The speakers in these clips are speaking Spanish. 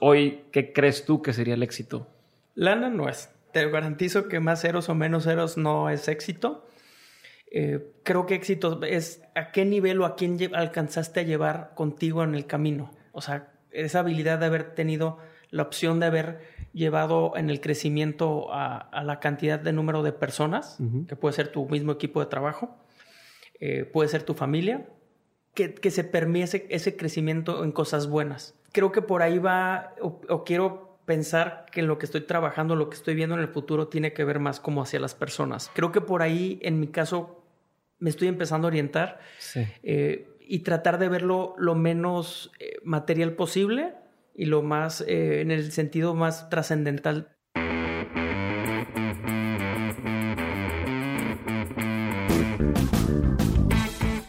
Hoy, ¿qué crees tú que sería el éxito? Lana no es. Te garantizo que más ceros o menos ceros no es éxito. Eh, creo que éxito es a qué nivel o a quién alcanzaste a llevar contigo en el camino. O sea, esa habilidad de haber tenido la opción de haber llevado en el crecimiento a, la cantidad de número de personas, que puede ser tu mismo equipo de trabajo, eh, puede ser tu familia, que, que se permite ese, crecimiento en cosas buenas. Creo que por ahí va, o, quiero pensar que lo que estoy trabajando, lo que estoy viendo en el futuro, tiene que ver más como hacia las personas. Creo que por ahí, en mi caso, me estoy empezando a orientar eh, y tratar de verlo lo menos eh, material posible y lo más, eh, en el sentido más trascendental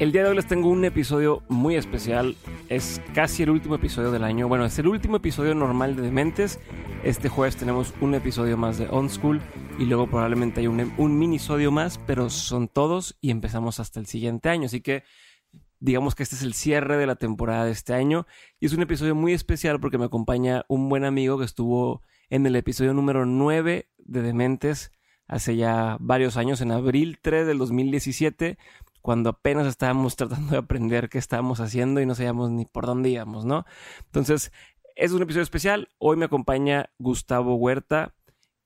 El día de hoy les tengo un episodio muy especial. Es casi el último episodio del año. Bueno, es el último episodio normal de Dementes. Este jueves tenemos un episodio más de On School y luego probablemente hay un, un minisodio más, pero son todos y empezamos hasta el siguiente año. Así que digamos que este es el cierre de la temporada de este año y es un episodio muy especial porque me acompaña un buen amigo que estuvo en el episodio número 9 de Dementes hace ya varios años, en abril 3 del 2017 cuando apenas estábamos tratando de aprender qué estábamos haciendo y no sabíamos ni por dónde íbamos, ¿no? Entonces, es un episodio especial. Hoy me acompaña Gustavo Huerta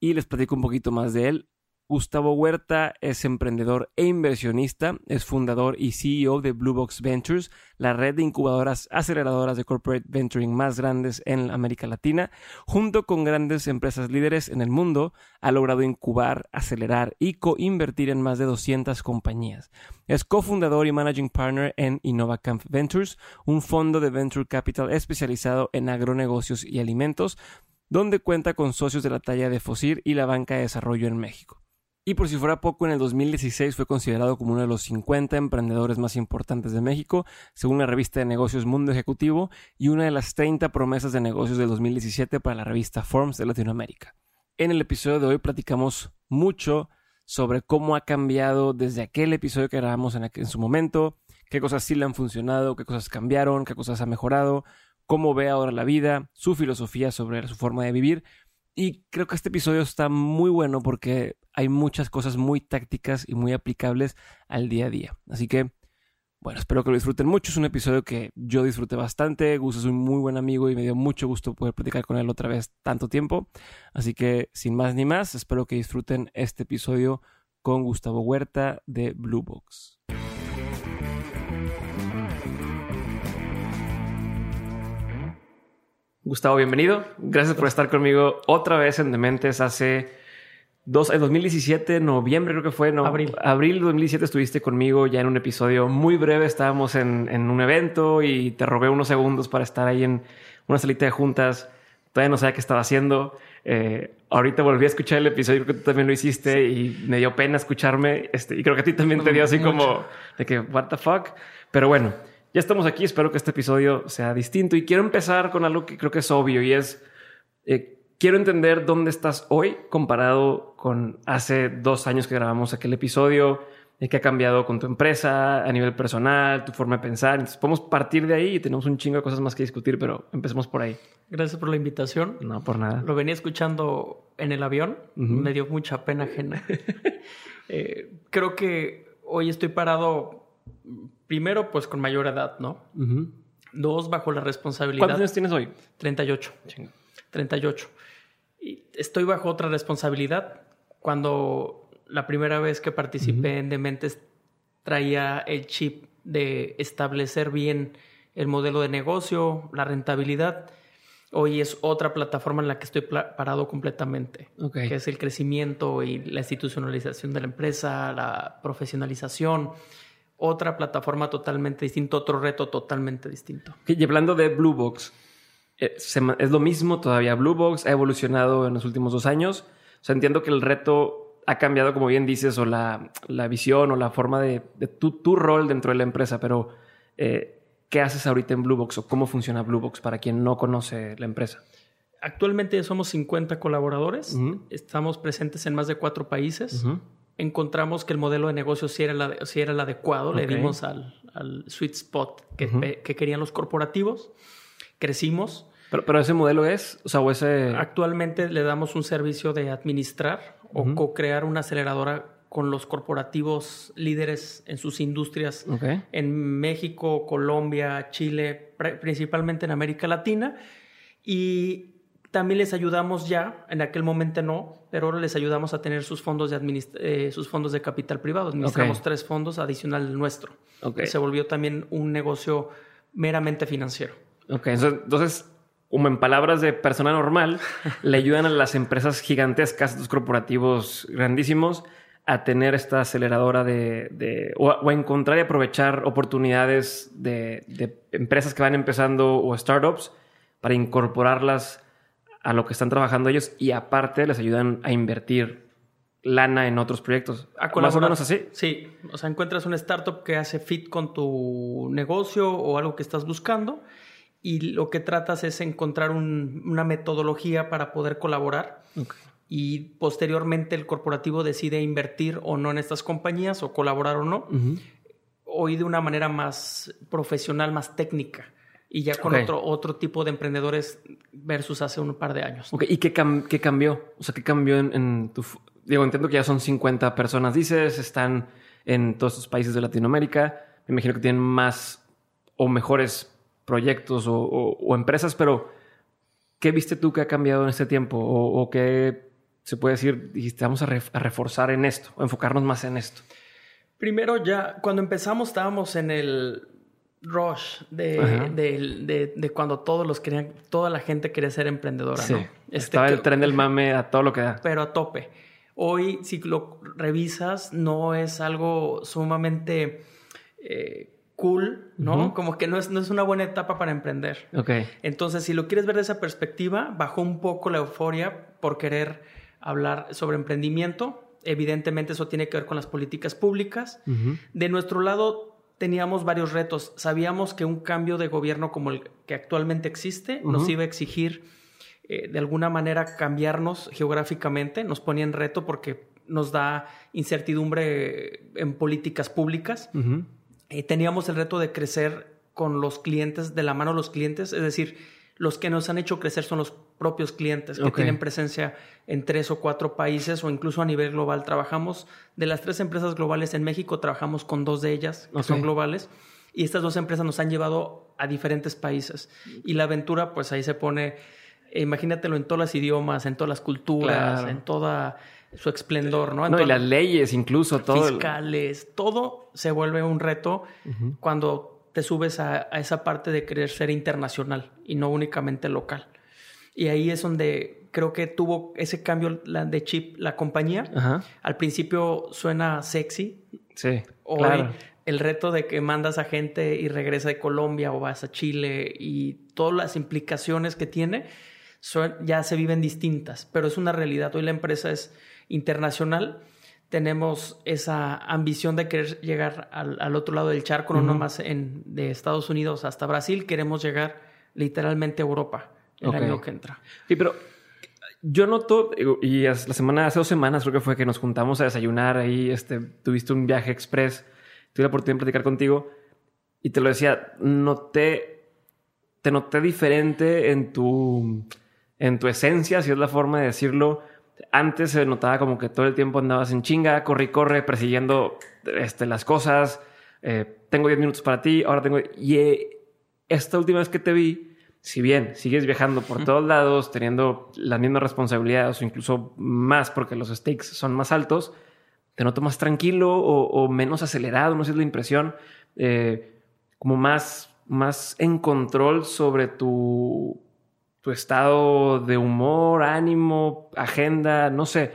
y les platico un poquito más de él. Gustavo Huerta es emprendedor e inversionista, es fundador y CEO de Blue Box Ventures, la red de incubadoras aceleradoras de corporate venturing más grandes en América Latina. Junto con grandes empresas líderes en el mundo, ha logrado incubar, acelerar y co-invertir en más de 200 compañías. Es cofundador y managing partner en InnovaCamp Ventures, un fondo de venture capital especializado en agronegocios y alimentos, donde cuenta con socios de la talla de Fosir y la Banca de Desarrollo en México. Y por si fuera poco, en el 2016 fue considerado como uno de los 50 emprendedores más importantes de México, según la revista de negocios Mundo Ejecutivo, y una de las 30 promesas de negocios del 2017 para la revista Forms de Latinoamérica. En el episodio de hoy platicamos mucho sobre cómo ha cambiado desde aquel episodio que grabamos en, en su momento, qué cosas sí le han funcionado, qué cosas cambiaron, qué cosas ha mejorado, cómo ve ahora la vida, su filosofía sobre su forma de vivir, y creo que este episodio está muy bueno porque hay muchas cosas muy tácticas y muy aplicables al día a día. Así que, bueno, espero que lo disfruten mucho. Es un episodio que yo disfruté bastante. Gus es un muy buen amigo y me dio mucho gusto poder platicar con él otra vez tanto tiempo. Así que, sin más ni más, espero que disfruten este episodio con Gustavo Huerta de Blue Box. Gustavo, bienvenido. Gracias por estar conmigo otra vez en Dementes. Hace dos, en 2017, noviembre creo que fue, no, abril. Abril de 2017 estuviste conmigo ya en un episodio muy breve. Estábamos en, un evento y te robé unos segundos para estar ahí en una salita de juntas. Todavía no sabía qué estaba haciendo. Eh, ahorita volví a escuchar el episodio, creo que tú también lo hiciste y me dio pena escucharme. Este, y creo que a ti también te dio así como de que, what the fuck. Pero bueno, ya estamos aquí, espero que este episodio sea distinto y quiero empezar con algo que creo que es obvio y es, eh, quiero entender dónde estás hoy comparado con hace dos años que grabamos aquel episodio, de qué ha cambiado con tu empresa a nivel personal, tu forma de pensar. Entonces podemos partir de ahí y tenemos un chingo de cosas más que discutir, pero empecemos por ahí. Gracias por la invitación. No, por nada. Lo venía escuchando en el avión, me dio mucha pena ajena. Eh, creo que hoy estoy parado, primero, pues con mayor edad, ¿no? Dos, bajo la responsabilidad. ¿Cuántos años tienes hoy? 38. 38. Y estoy bajo otra responsabilidad. Cuando la primera vez que participé en Dementes traía el chip de establecer bien el modelo de negocio, la rentabilidad. Hoy es otra plataforma en la que estoy parado completamente, que es el crecimiento y la institucionalización de la empresa, la profesionalización. Otra plataforma totalmente distinta, otro reto totalmente distinto. Y hablando de Blue Box, eh, es lo mismo todavía. Blue Box ha evolucionado en los últimos dos años. O sea, entiendo que el reto ha cambiado, como bien dices, o la, visión o la forma de, tu, rol dentro de la empresa, pero eh, ¿qué haces ahorita en Blue Box o cómo funciona Blue Box para quien no conoce la empresa? Actualmente somos 50 colaboradores, estamos presentes en más de cuatro países. Encontramos que el modelo de negocio sí era, era el adecuado, le dimos al, sweet spot que, que querían los corporativos. Crecimos. Pero, pero, ese modelo es, o sea, o ese... Actualmente le damos un servicio de administrar o co-crear una aceleradora con los corporativos líderes en sus industrias en México, Colombia, Chile, principalmente en América Latina. Y también les ayudamos ya, en aquel momento no, pero ahora les ayudamos a tener sus fondos de, eh, sus fondos de capital privado. Administramos tres fondos adicional al nuestro. Se volvió también un negocio meramente financiero. Ok, entonces, como en palabras de persona normal, le ayudan a las empresas gigantescas, estos corporativos grandísimos, a tener esta aceleradora de, o, a encontrar y aprovechar oportunidades de, de, empresas que van empezando o startups para incorporarlas a lo que están trabajando ellos y aparte les ayudan a invertir lana en otros proyectos. Más o menos así. Sí, o sea, encuentras una startup que hace fit con tu negocio o algo que estás buscando y lo que tratas es encontrar una metodología para poder colaborar. Y posteriormente el corporativo decide invertir o no en estas compañías o colaborar o no. Hoy de una manera más profesional, más técnica. Y ya con otro, otro tipo de emprendedores versus hace un par de años. ¿Y qué, qué, cambió? O sea, ¿qué cambió en, en tu... Digo, entiendo que ya son 50 personas, dices, están en todos estos países de Latinoamérica. Me imagino que tienen más o mejores proyectos o, empresas, pero ¿qué viste tú que ha cambiado en este tiempo? ¿O, qué se puede decir, dijiste, vamos a, reforzar en esto, o enfocarnos más en esto? Primero ya, cuando empezamos estábamos en el rush de, de, cuando todos los querían, toda la gente quería ser emprendedora, ¿no? Este, Estaba el tren del mame a todo lo que da. Pero a tope. Hoy, si lo revisas, no es algo sumamente eh, cool, ¿no? Como que no es, no es una buena etapa para emprender. Ok. Entonces, si lo quieres ver de esa perspectiva, bajó un poco la euforia por querer hablar sobre emprendimiento. Evidentemente eso tiene que ver con las políticas públicas. De nuestro lado teníamos varios retos. Sabíamos que un cambio de gobierno como el que actualmente existe nos iba a exigir eh, de alguna manera cambiarnos geográficamente. Nos ponía en reto porque nos da incertidumbre en políticas públicas. Eh, teníamos el reto de crecer con los clientes, de la mano de los clientes, es decir, los que nos han hecho crecer son los propios clientes que tienen presencia en tres o cuatro países o incluso a nivel global. Trabajamos de las tres empresas globales en México, trabajamos con dos de ellas que son globales y estas dos empresas nos han llevado a diferentes países. Y la aventura, pues ahí se pone, imagínatelo en todos los idiomas, en todas las culturas, en toda su esplendor, ¿no? no y las leyes incluso, todo. Fiscales, todo se vuelve un reto cuando te subes a, esa parte de querer ser internacional y no únicamente local. Y ahí es donde creo que tuvo ese cambio de chip la compañía. Al principio suena sexy. Sí. Hoy el reto de que mandas a gente y regresa de Colombia o vas a Chile y todas las implicaciones que tiene ya se viven distintas, pero es una realidad. Hoy la empresa es internacional, tenemos esa ambición de querer llegar al, otro lado del charco, no nomás en, de Estados Unidos hasta Brasil, queremos llegar literalmente a Europa el año que entra. Sí, pero Yo noto, y la semana, hace dos semanas creo que fue que nos juntamos a desayunar ahí, este, tuviste un viaje express, tuve la oportunidad de platicar contigo y te lo decía, noté, te noté diferente en tu, en tu esencia, si es la forma de decirlo. Antes se notaba como que todo el tiempo andabas en chinga, corre y corre, persiguiendo este, las cosas. Eh, tengo 10 minutos para ti, ahora tengo... Y eh, esta última vez que te vi, si bien sigues viajando por todos lados, teniendo las mismas responsabilidades o incluso más porque los stakes son más altos, te noto más tranquilo o, menos acelerado, no sé si es la impresión, eh, como más, más en control sobre tu, tu estado de humor, ánimo, agenda, no sé.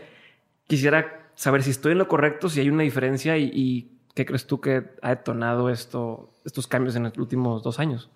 Quisiera saber si estoy en lo correcto, si hay una diferencia y, qué crees tú que ha detonado esto, estos cambios en los últimos dos años.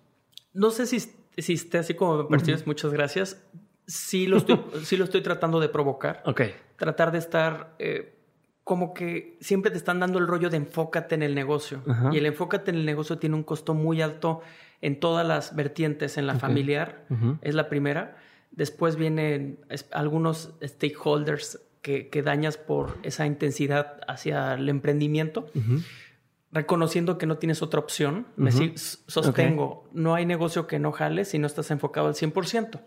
No sé si si esté así como me percibes, muchas gracias. Sí lo, estoy, sí lo estoy tratando de provocar. Ok. Tratar de estar eh, como que siempre te están dando el rollo de enfócate en el negocio. Y el enfócate en el negocio tiene un costo muy alto en todas las vertientes, en la familiar, es la primera. Después vienen algunos stakeholders que, que, dañas por esa intensidad hacia el emprendimiento reconociendo que no tienes otra opción, me sostengo, no hay negocio que no jale si no estás enfocado al 100%.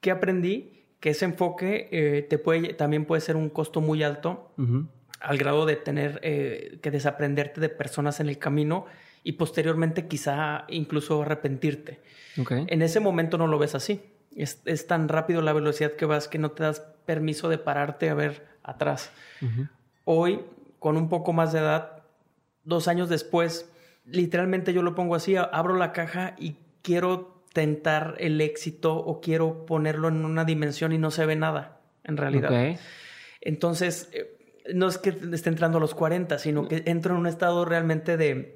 ¿Qué aprendí? Que ese enfoque eh, te puede, también puede ser un costo muy alto al grado de tener eh, que desaprenderte de personas en el camino y posteriormente quizá incluso arrepentirte. En ese momento no lo ves así. Es, es, tan rápido la velocidad que vas que no te das permiso de pararte a ver atrás. Hoy, con un poco más de edad, dos años después, literalmente yo lo pongo así, abro la caja y quiero tentar el éxito o quiero ponerlo en una dimensión y no se ve nada, en realidad. Entonces, eh, no es que esté entrando a los 40, sino que entro en un estado realmente de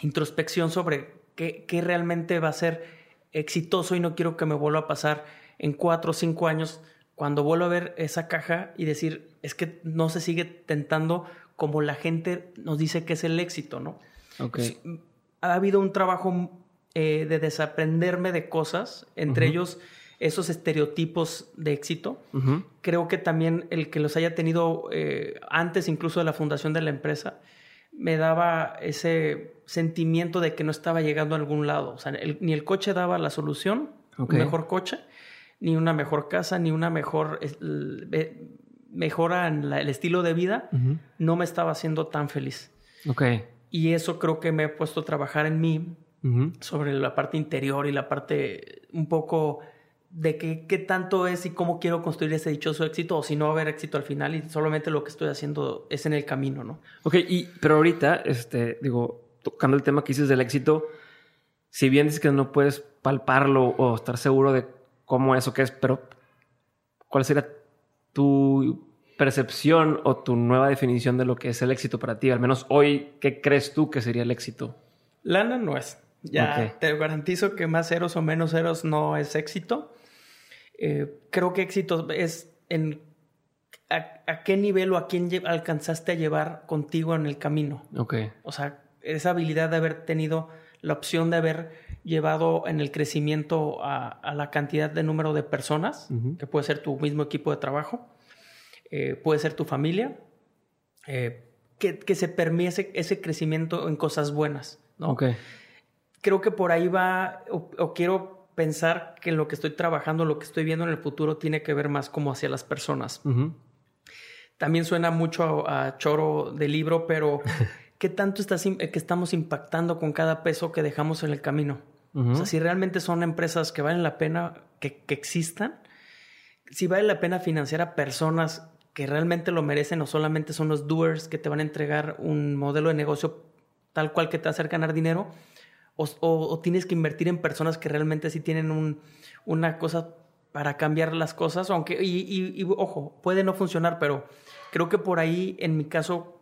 introspección sobre qué, qué realmente va a ser exitoso y no quiero que me vuelva a pasar en cuatro o cinco años cuando vuelvo a ver esa caja y decir, es que no se sigue tentando como la gente nos dice que es el éxito, ¿no? Okay. Ha habido un trabajo eh, de desaprenderme de cosas, entre ellos esos estereotipos de éxito. Creo que también el que los haya tenido eh, antes incluso de la fundación de la empresa, me daba ese sentimiento de que no estaba llegando a algún lado. O sea, ni el coche daba la solución, un mejor coche, ni una mejor casa, ni una mejor mejora en el estilo de vida, no me estaba haciendo tan feliz. Y eso creo que me he puesto a trabajar en mí sobre la parte interior y la parte un poco de qué, qué tanto es y cómo quiero construir ese dichoso éxito o si no va a haber éxito al final y solamente lo que estoy haciendo es en el camino, ¿no? Ok, y, pero ahorita, este, digo, tocando el tema que dices del éxito, si bien dices que no puedes palparlo o estar seguro de cómo es o qué es, pero ¿cuál sería tu percepción o tu nueva definición de lo que es el éxito para ti? Al menos hoy, ¿qué crees tú que sería el éxito? Lana no es. Ya te garantizo que más ceros o menos ceros no es éxito. Eh, creo que éxito es en a, qué nivel o a quién alcanzaste a llevar contigo en el camino. Ok. O sea, esa habilidad de haber tenido la opción de haber llevado en el crecimiento a, la cantidad de número de personas, que puede ser tu mismo equipo de trabajo, eh, puede ser tu familia, eh, que, se permite ese, crecimiento en cosas buenas. ¿no? Creo que por ahí va, o, quiero pensar que lo que estoy trabajando, lo que estoy viendo en el futuro, tiene que ver más como hacia las personas. También suena mucho a, choro de libro, pero ¿qué tanto estás, que estamos impactando con cada peso que dejamos en el camino? O sea, si realmente son empresas que valen la pena que, existan, si vale la pena financiar a personas que realmente lo merecen o solamente son los doers que te van a entregar un modelo de negocio tal cual que te va a hacer ganar dinero, o, tienes que invertir en personas que realmente sí tienen un, una cosa para cambiar las cosas, aunque, y, ojo, puede no funcionar, pero creo que por ahí, en mi caso,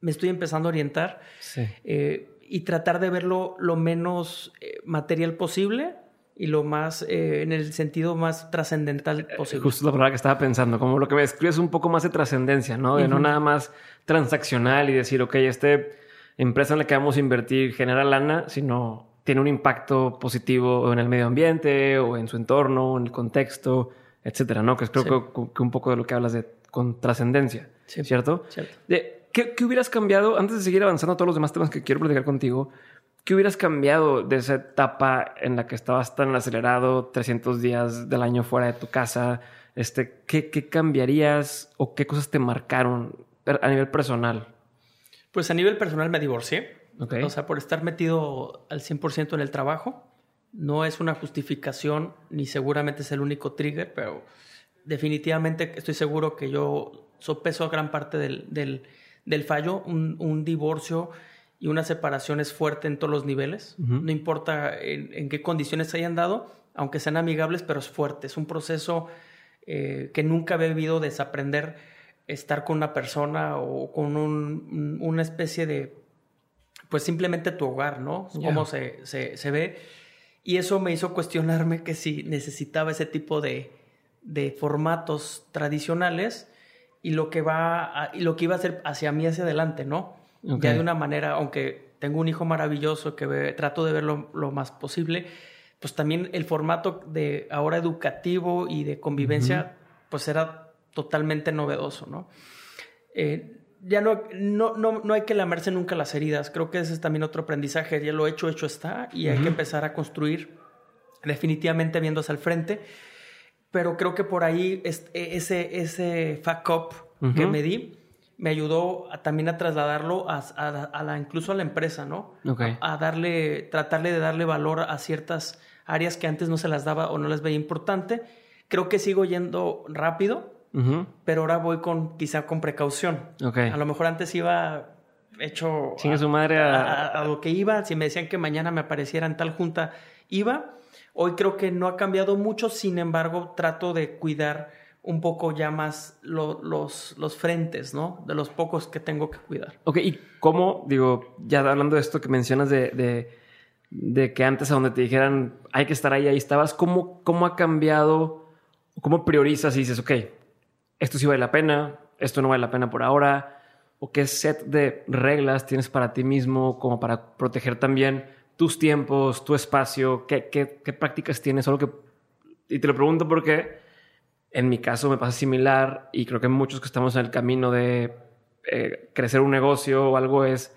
me estoy empezando a orientar. Sí. Eh, y tratar de verlo lo menos eh, material posible y lo más, eh, en el sentido más trascendental posible. Justo la palabra que estaba pensando, como lo que me escribes un poco más de trascendencia, ¿no? De no nada más transaccional y decir, ok, este empresa en la que vamos a invertir genera lana, sino tiene un impacto positivo en el medio ambiente o en su entorno, en el contexto. etcétera, ¿no? Que es creo que, que, un poco de lo que hablas de con trascendencia, ¿cierto? Cierto. De, ¿qué, ¿qué, hubieras cambiado, antes de seguir avanzando a todos los demás temas que quiero platicar contigo, qué hubieras cambiado de esa etapa en la que estabas tan acelerado, 300 días del año fuera de tu casa? Este, ¿qué, ¿Qué cambiarías o qué cosas te marcaron a nivel personal? Pues a nivel personal me divorcié. O sea, por estar metido al 100% en el trabajo. No es una justificación ni seguramente es el único trigger, pero definitivamente estoy seguro que yo sopeso gran parte del, del, fallo. Un, divorcio y una separación es fuerte en todos los niveles. No importa en, qué condiciones se hayan dado, aunque sean amigables, pero es fuerte. Es un proceso eh, que nunca he vivido desaprender estar con una persona o con un, una especie de, pues simplemente tu hogar, ¿no? Cómo se, se, se, ve. Y eso me hizo cuestionarme que si necesitaba ese tipo de, de formatos tradicionales y lo que va y lo que iba a hacer hacia mí hacia adelante, ¿no? Ya de una manera, aunque tengo un hijo maravilloso que trato de verlo lo más posible, pues también el formato de ahora educativo y de convivencia, pues era totalmente novedoso, ¿no? Eh, ya no, no, no, hay que lamerse nunca las heridas. Creo que ese es también otro aprendizaje. Ya lo hecho, hecho está. Y hay que empezar a construir definitivamente viéndose al frente. Pero creo que por ahí e, ese, ese fuck up que me di me ayudó también a trasladarlo a, la, incluso a la empresa, ¿no? A, darle, tratarle de darle valor a ciertas áreas que antes no se las daba o no les veía importante. Creo que sigo yendo rápido, pero ahora voy con quizá con precaución. A lo mejor antes iba hecho a, su madre a... lo que iba. Si me decían que mañana me apareciera en tal junta, iba. Hoy creo que no ha cambiado mucho, sin embargo, trato de cuidar un poco ya más los, los frentes, ¿no? De los pocos que tengo que cuidar. Ok, ¿y cómo, digo, ya hablando de esto que mencionas de, de, que antes a donde te dijeran hay que estar ahí, ahí estabas, ¿cómo, cómo ha cambiado? ¿Cómo priorizas y dices, ok, esto sí vale la pena, esto no vale la pena por ahora, o qué set de reglas tienes para ti mismo como para proteger también tus tiempos, tu espacio, qué, qué, qué prácticas tienes, solo que... Y te lo pregunto porque en mi caso me pasa similar y creo que muchos que estamos en el camino de eh, crecer un negocio o algo es...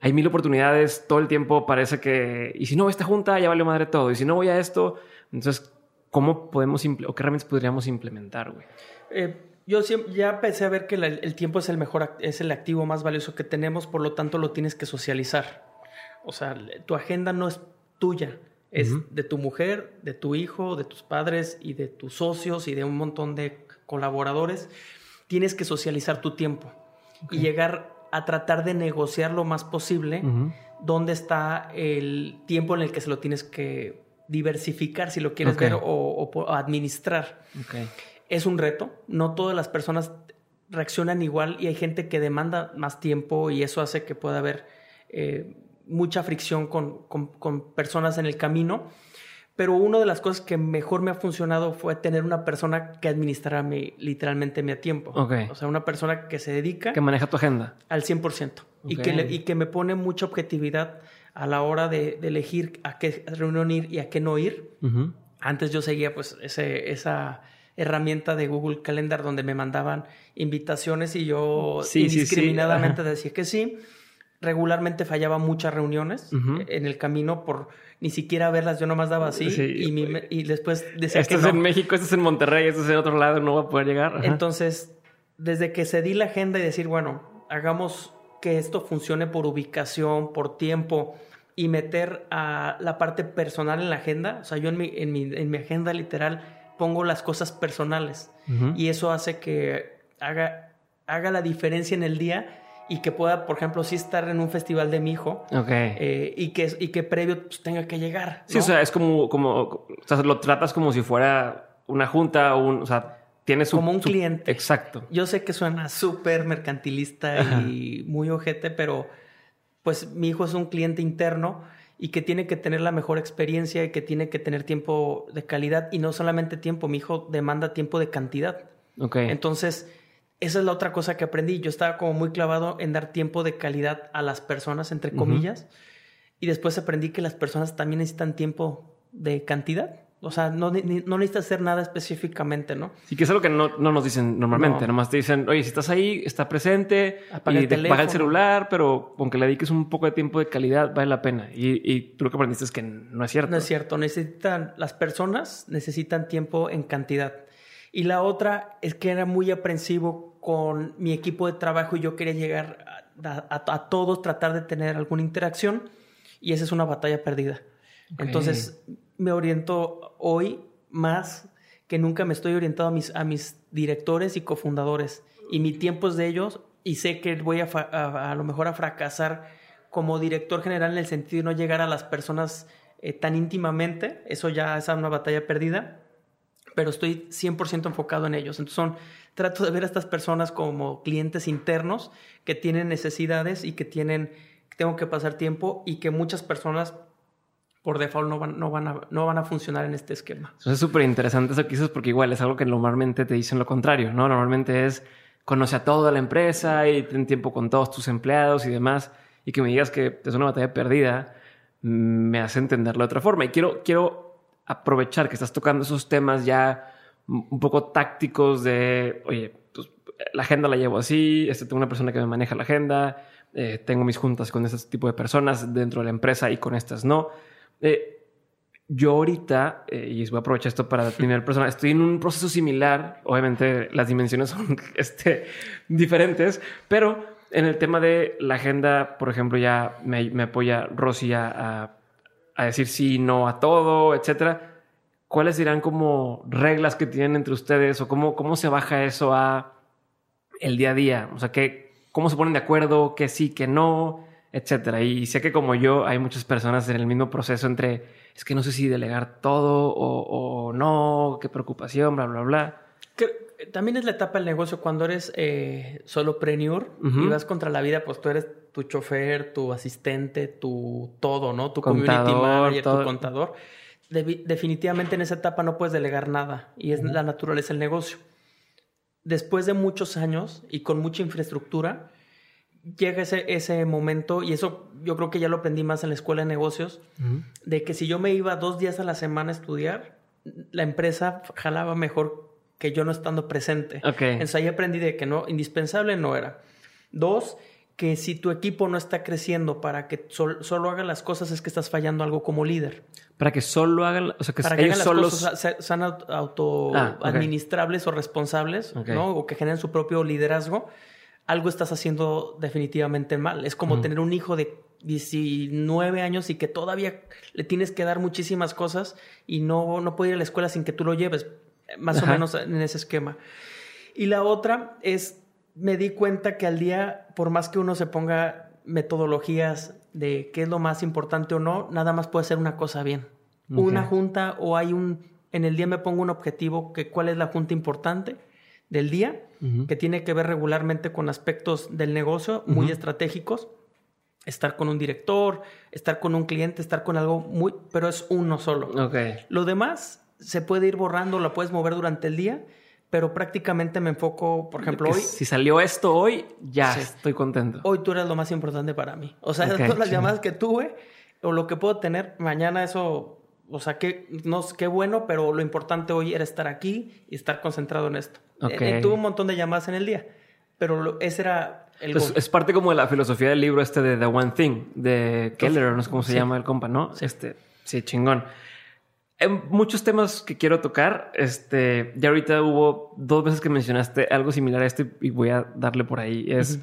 Hay mil oportunidades, todo el tiempo parece que... Y si no esta junta, ya vale madre todo. Y si no voy a esto, entonces, ¿cómo podemos... o qué herramientas podríamos implementar, güey? Eh, yo ya empecé a ver que el tiempo es el mejor, es el activo más valioso que tenemos, por lo tanto lo tienes que socializar. O sea, tu agenda no es tuya, es de tu mujer, de tu hijo, de tus padres y de tus socios y de un montón de colaboradores. Tienes que socializar tu tiempo y llegar a tratar de negociar lo más posible dónde está el tiempo en el que se lo tienes que diversificar, si lo quieres ver, o, o administrar. Okay es un reto. No todas las personas reaccionan igual y hay gente que demanda más tiempo y eso hace que pueda haber eh, mucha fricción con, personas en el camino. Pero una de las cosas que mejor me ha funcionado fue tener una persona que administrara mi, literalmente mi tiempo. O sea, una persona que se dedica... Que maneja tu agenda. Al 100%. Y, que y que me pone mucha objetividad a la hora de, elegir a qué reunión ir y a qué no ir. Antes yo seguía pues ese, esa herramienta de Google Calendar donde me mandaban invitaciones y yo indiscriminadamente decía que sí. Regularmente fallaba muchas reuniones en el camino por ni siquiera verlas, yo nomás daba así y, después decía esto es en México, esto es en Monterrey, esto es en otro lado, no va a poder llegar. Entonces, desde que cedí la agenda y decir, bueno, hagamos que esto funcione por ubicación, por tiempo y meter a la parte personal en la agenda, o sea, yo en mi, en mi, en mi agenda literal pongo las cosas personales y eso hace que haga, haga la diferencia en el día y que pueda, por ejemplo, sí estar en un festival de mi hijo eh, y, que, y que previo pues, tenga que llegar. Sí, o sea, es como, como, o sea, lo tratas como si fuera una junta o un, o sea, tienes Como un cliente. Exacto. Yo sé que suena súper mercantilista y muy ojete, pero pues mi hijo es un cliente interno y que tiene que tener la mejor experiencia y que tiene que tener tiempo de calidad y no solamente tiempo, mi hijo demanda tiempo de cantidad. Okay. Entonces, esa es la otra cosa que aprendí. Yo estaba como muy clavado en dar tiempo de calidad a las personas, entre comillas, y después aprendí que las personas también necesitan tiempo de cantidad. O sea, no, no necesitas hacer nada específicamente, ¿no? Y que es algo que no, nos dicen normalmente. Nomás te dicen, oye, si estás ahí, está presente, apaga, y el, el celular, pero aunque le dediques un poco de tiempo de calidad, vale la pena. Y, y tú lo que aprendiste es que no es cierto. No es cierto. Necesitan, las personas necesitan tiempo en cantidad. Y la otra es que era muy aprensivo con mi equipo de trabajo y yo quería llegar a, todos, tratar de tener alguna interacción. Y esa es una batalla perdida. Entonces, me oriento hoy más que nunca me estoy orientado a mis, directores y cofundadores. Y mi tiempo es de ellos y sé que voy a, a, lo mejor a fracasar como director general en el sentido de no llegar a las personas eh, tan íntimamente. Eso ya es una batalla perdida, pero estoy 100% enfocado en ellos. Entonces son, trato de ver a estas personas como clientes internos que tienen necesidades y que tienen, tengo que pasar tiempo y que muchas personas por default no van, no van, a, no van a funcionar en este esquema. Eso es súper interesante eso que dices porque igual es algo que normalmente te dicen lo contrario, ¿no? Normalmente es conoce a toda la empresa y ten tiempo con todos tus empleados y demás y que me digas que es una batalla perdida mm, me hace entenderlo de otra forma. Y quiero, quiero aprovechar que estás tocando esos temas ya un poco tácticos de, oye, pues, la agenda la llevo así, este, tengo una persona que me maneja la agenda, eh, tengo mis juntas con este tipo de personas dentro de la empresa y con estas no. Eh, yo ahorita, eh, y voy a aprovechar esto para tener persona, estoy en un proceso similar. Obviamente las dimensiones son este, diferentes, pero en el tema de la agenda, por ejemplo, ya me, apoya Rosy a, decir sí, no a todo, etcétera. ¿Cuáles dirán como reglas que tienen entre ustedes o cómo, cómo se baja eso a el día a día? O sea, que, ¿cómo se ponen de acuerdo? ¿Que sí, que no? Etcétera. Y sé que como yo hay muchas personas en el mismo proceso entre es que no sé si delegar todo o, no, qué preocupación, bla, bla, bla. también es la etapa del negocio cuando eres eh, solo preneur y vas contra la vida, pues tú eres tu chofer, tu asistente, tu todo, ¿no? Tu community manager, tu contador. definitivamente en esa etapa no puedes delegar nada y es la naturaleza del negocio. Después de muchos años y con mucha infraestructura, llega ese, ese momento, y eso yo creo que ya lo aprendí más en la escuela de negocios, de que si yo me iba dos días a la semana a estudiar, la empresa jalaba mejor que yo no estando presente. Entonces ahí aprendí de que no, indispensable no era. Dos, que si tu equipo no está creciendo para que solo haga las cosas es que estás fallando algo como líder. Para que solo hagan, o sea, que, para que ellos hagan las cosas sean auto ah, administrables o responsables, ¿no? O que generen su propio liderazgo algo estás haciendo definitivamente mal. Es como tener un hijo de 19 años y que todavía le tienes que dar muchísimas cosas y no, no puede ir a la escuela sin que tú lo lleves, más o menos en ese esquema. Y la otra es, me di cuenta que al día, por más que uno se ponga metodologías de qué es lo más importante o no, nada más puede ser una cosa bien. Una junta o hay un, en el día me pongo un objetivo, que cuál es la junta importante del día, que tiene que ver regularmente con aspectos del negocio muy estratégicos. Estar con un director, estar con un cliente, estar con algo muy, pero es uno solo. Lo demás se puede ir borrando, lo puedes mover durante el día, pero prácticamente me enfoco, por ejemplo, hoy. Si salió esto hoy, ya estoy contento. Hoy tú eres lo más importante para mí. O sea, todas las llamadas que tuve o lo que puedo tener, mañana eso o sea, qué, no, qué bueno, pero lo importante hoy era estar aquí y estar concentrado en esto. Eh, tuve un montón de llamadas en el día, pero ese era el pues Es parte como de la filosofía del libro este de The One Thing, de Keller, no sé cómo se llama el compa, ¿no? Este, sí, chingón. Hay muchos temas que quiero tocar. Este, ya ahorita hubo dos veces que mencionaste algo similar a este y voy a darle por ahí. Es,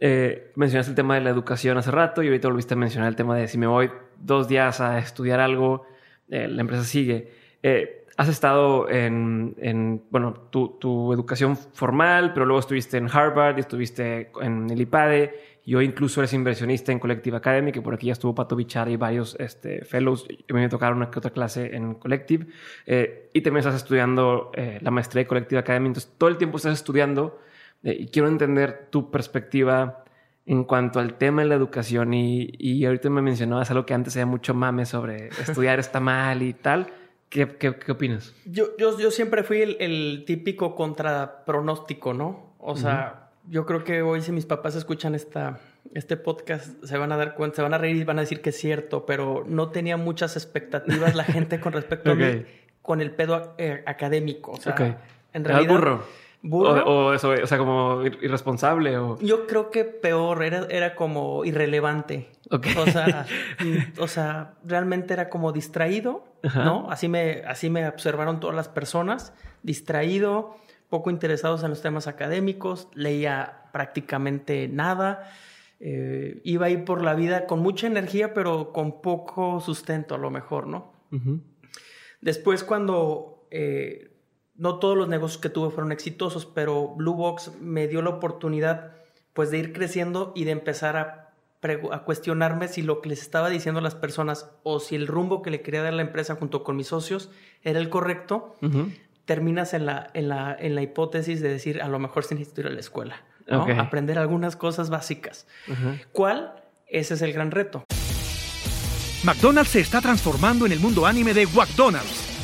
eh, mencionaste el tema de la educación hace rato y ahorita volviste a mencionar el tema de si me voy dos días a estudiar algo, eh, la empresa sigue. Eh, has estado en, bueno, tu, educación formal, pero luego estuviste en Harvard estuviste en el IPADE y hoy incluso eres inversionista en Collective Academy, que por aquí ya estuvo Pato Bichar y varios este, fellows. Y me tocaron una que otra clase en Collective. Eh, y también estás estudiando la maestría de Collective Academy. Entonces, todo el tiempo estás estudiando y quiero entender tu perspectiva en cuanto al tema de la educación y, y ahorita me mencionabas algo que antes había mucho mame sobre estudiar está mal y tal. ¿Qué, qué, qué opinas? Yo, yo, yo, siempre fui el, el, típico contrapronóstico, ¿no? O sea, yo creo que hoy si mis papás escuchan esta, este podcast se van a dar cuenta, se van a reír y van a decir que es cierto, pero no tenía muchas expectativas la gente con respecto a mí. con el pedo eh, académico. O sea, en ¿Era realidad. burro? Burro. O, o eso, o sea, como ir- irresponsable o... Yo creo que peor, era, era como irrelevante. Ok. O sea, mm, o sea, realmente era como distraído, Ajá. ¿no? Así me, así me observaron todas las personas, distraído, poco interesados en los temas académicos, leía prácticamente nada, eh, iba ahí por la vida con mucha energía, pero con poco sustento a lo mejor, ¿no? Después cuando eh, no todos los negocios que tuve fueron exitosos, pero Blue Box me dio la oportunidad pues de ir creciendo y de empezar a, cuestionarme si lo que les estaba diciendo a las personas o si el rumbo que le quería dar a la empresa junto con mis socios era el correcto, terminas en la, en la, en la hipótesis de decir a lo mejor sí necesito ir a la escuela, aprender algunas cosas básicas. ¿Cuál? Ese es el gran reto. McDonald's se está transformando en el mundo anime de McDonald's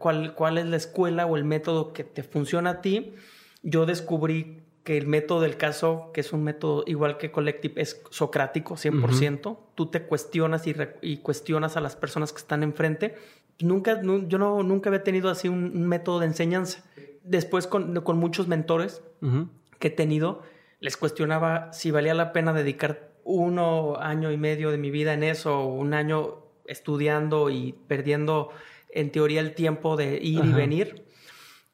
Cuál, cuál es la escuela o el método que te funciona a ti. Yo descubrí que el método del caso, que es un método igual que Collective, es socrático, 100%. Tú te cuestionas y, y cuestionas a las personas que están enfrente. Nunca, nu- yo no, nunca había tenido así un, un método de enseñanza. Después con, con muchos mentores Ujú. que he tenido, les cuestionaba si valía la pena dedicar uno año y medio de mi vida en eso, o un año estudiando y perdiendo en teoría el tiempo de ir y Ajá. venir.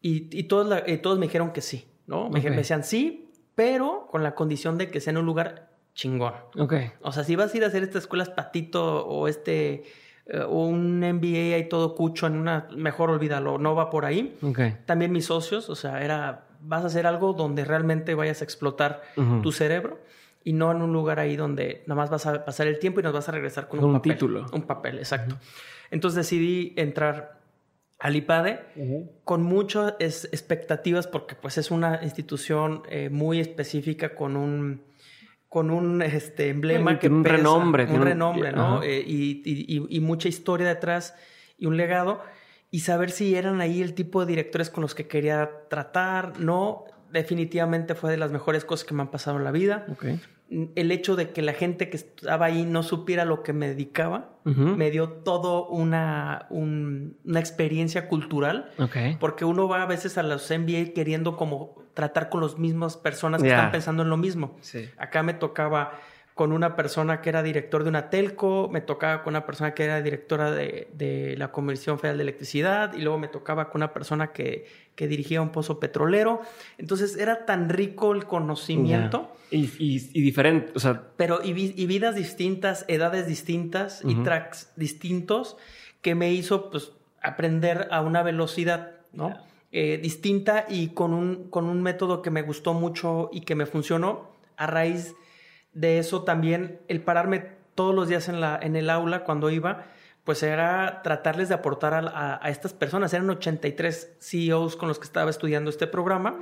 Y, y todos, la- y todos me dijeron que sí, ¿no? Me, Ok. me decían sí, pero con la condición de que sea en un lugar chingón. Ok. O sea, si vas a ir a hacer esta escuela patito o este eh, o un MBA ahí todo cucho en una mejor olvídalo, no va por ahí Ok. también mis socios, o sea, era, vas a hacer algo donde realmente vayas a explotar Ujú. tu cerebro y no en un lugar ahí donde nada más vas a pasar el tiempo y nos vas a regresar con un, Un papel. título. Un papel, exacto. Entonces decidí entrar al IPADE con muchas expectativas porque pues es una institución eh, muy específica con un con un este emblema Sí, que un pesa, renombre, un renombre, ¿no? Eh, y, y- mucha historia detrás y un legado y saber si eran ahí el tipo de directores con los que quería tratar, no, definitivamente fue de las mejores cosas que me han pasado en la vida. Ok. El hecho de que la gente que estaba ahí no supiera lo que me dedicaba, me dio todo una, un- una experiencia cultural, porque uno va a veces a los MBA queriendo como tratar con las mismas personas que están pensando en lo mismo. Sí. Acá me tocaba con una persona que era director de una telco, me tocaba con una persona que era directora de, de la Comisión Federal de Electricidad y luego me tocaba con una persona que, que dirigía un pozo petrolero. Entonces era tan rico el conocimiento. Y, y, y diferente, o sea, pero y, vi- y vidas distintas, edades distintas y tracks distintos que me hizo pues aprender a una velocidad, ¿no? Eh, distinta y con un, con un método que me gustó mucho y que me funcionó. A raíz de eso también el pararme todos los días en, la, en el aula cuando iba, pues era tratarles de aportar a, a- a estas personas. Eran 83 CEOs con los que estaba estudiando este programa.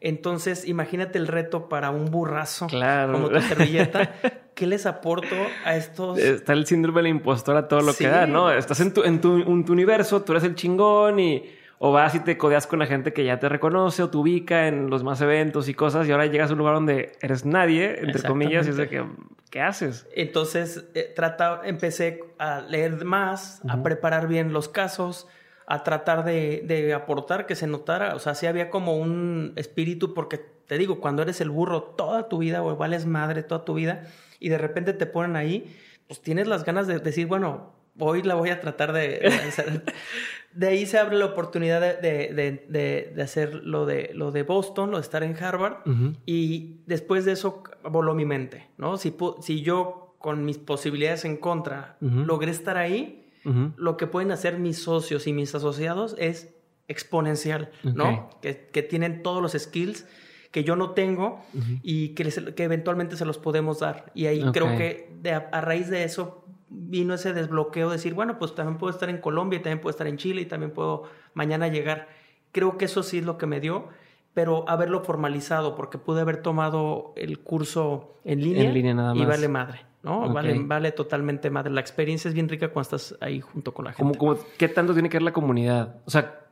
Entonces, imagínate el reto para un burrazo Claro. como tu servilleta. ¿Qué les aporto a estos? Está el síndrome del impostor a todo lo Sí. que da, ¿no? Estás en tu, en, tu, en tu universo, tú eres el chingón y o vas y te codeas con la gente que ya te reconoce o te ubica en los más eventos y cosas y ahora llegas a un lugar donde eres nadie, entre comillas, y es de que, ¿qué haces? Entonces, eh, trata, empecé a leer más, a preparar bien los casos, a tratar de, de aportar que se notara. O sea, sí había como un espíritu, porque te digo, cuando eres el burro toda tu vida, o vales madre toda tu vida, y de repente te ponen ahí, pues tienes las ganas de decir, bueno, hoy la voy a tratar de, hacer. de ahí se abre la oportunidad de, hacer lo de, lo de Boston, lo de estar en Harvard. Y después de eso voló mi mente, ¿no? Si, si yo con mis posibilidades en contra logré estar ahí, lo que pueden hacer mis socios y mis asociados es exponencial, ¿no? Que, tienen todos los skills que yo no tengo y que, que, eventualmente se los podemos dar. Y ahí creo que a, raíz de eso vino ese desbloqueo de decir, bueno, pues también puedo estar en Colombia, y también puedo estar en Chile y también puedo mañana llegar. Creo que eso sí es lo que me dio, pero haberlo formalizado, porque pude haber tomado el curso en línea, en línea nada más. y vale madre. ¿no? Vale, vale totalmente madre. La experiencia es bien rica cuando estás ahí junto con la gente. Como, ¿Qué tanto tiene que ver la comunidad? O sea,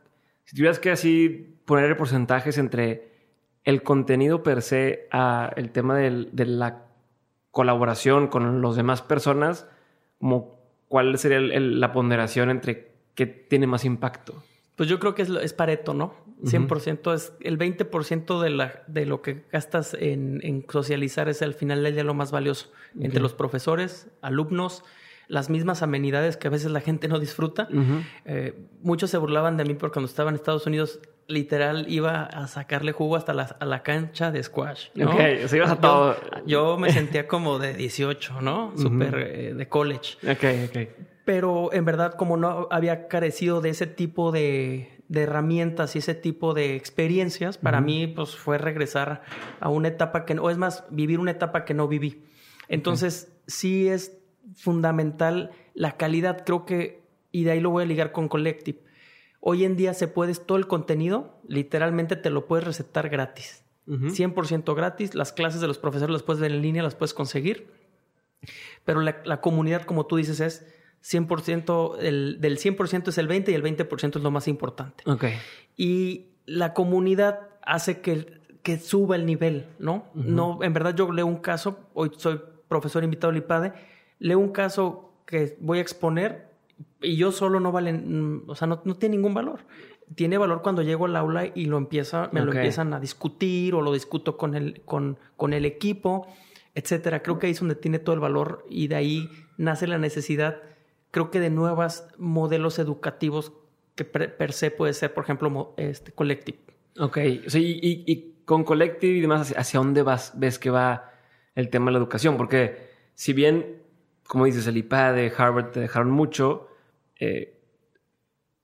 si tuvieras que así poner porcentajes entre el contenido per se a el tema de la colaboración con las demás personas, como cuál sería la ponderación entre qué tiene más impacto. Pues yo creo que es, es Pareto, ¿no? 100% es el 20% de, la, de lo que gastas en, socializar es al final del día lo más valioso. Entre los profesores, alumnos, las mismas amenidades que a veces la gente no disfruta. Eh, muchos se burlaban de mí porque cuando estaba en Estados Unidos, literal, iba a sacarle jugo hasta la, a la cancha de squash. ¿no? Ok, o ibas a todo. Yo, me sentía como de 18, ¿no? Súper eh, de college. Ok, ok. Pero en verdad, como no había carecido de ese tipo de, herramientas y ese tipo de experiencias, para mí pues fue regresar a una etapa que, o es más, vivir una etapa que no viví. Entonces, sí es fundamental la calidad, creo que, y de ahí lo voy a ligar con Collective. Hoy en día se puede, todo el contenido, literalmente te lo puedes recetar gratis. 100% gratis, las clases de los profesores las puedes ver en línea, las puedes conseguir. Pero la, comunidad, como tú dices, es 100%, el, del 100% es el 20 y el 20% es lo más importante. Okay. Y la comunidad hace que, que suba el nivel, ¿no? No, en verdad yo leo un caso, hoy soy profesor invitado al IPADE, leo un caso que voy a exponer y yo solo no valen, mm, o sea, no, tiene ningún valor. Tiene valor cuando llego al aula y lo empieza, me lo empiezan a discutir o lo discuto con el, con, con el equipo, etcétera. Creo que ahí es donde tiene todo el valor y de ahí nace la necesidad, creo que de nuevos modelos educativos que per, se puede ser, por ejemplo, este, Collective. Ok, y, con Collective y demás, ¿hacia dónde vas, ves que va el tema de la educación? Porque si bien como dices, el IPAD de Harvard te dejaron mucho, eh,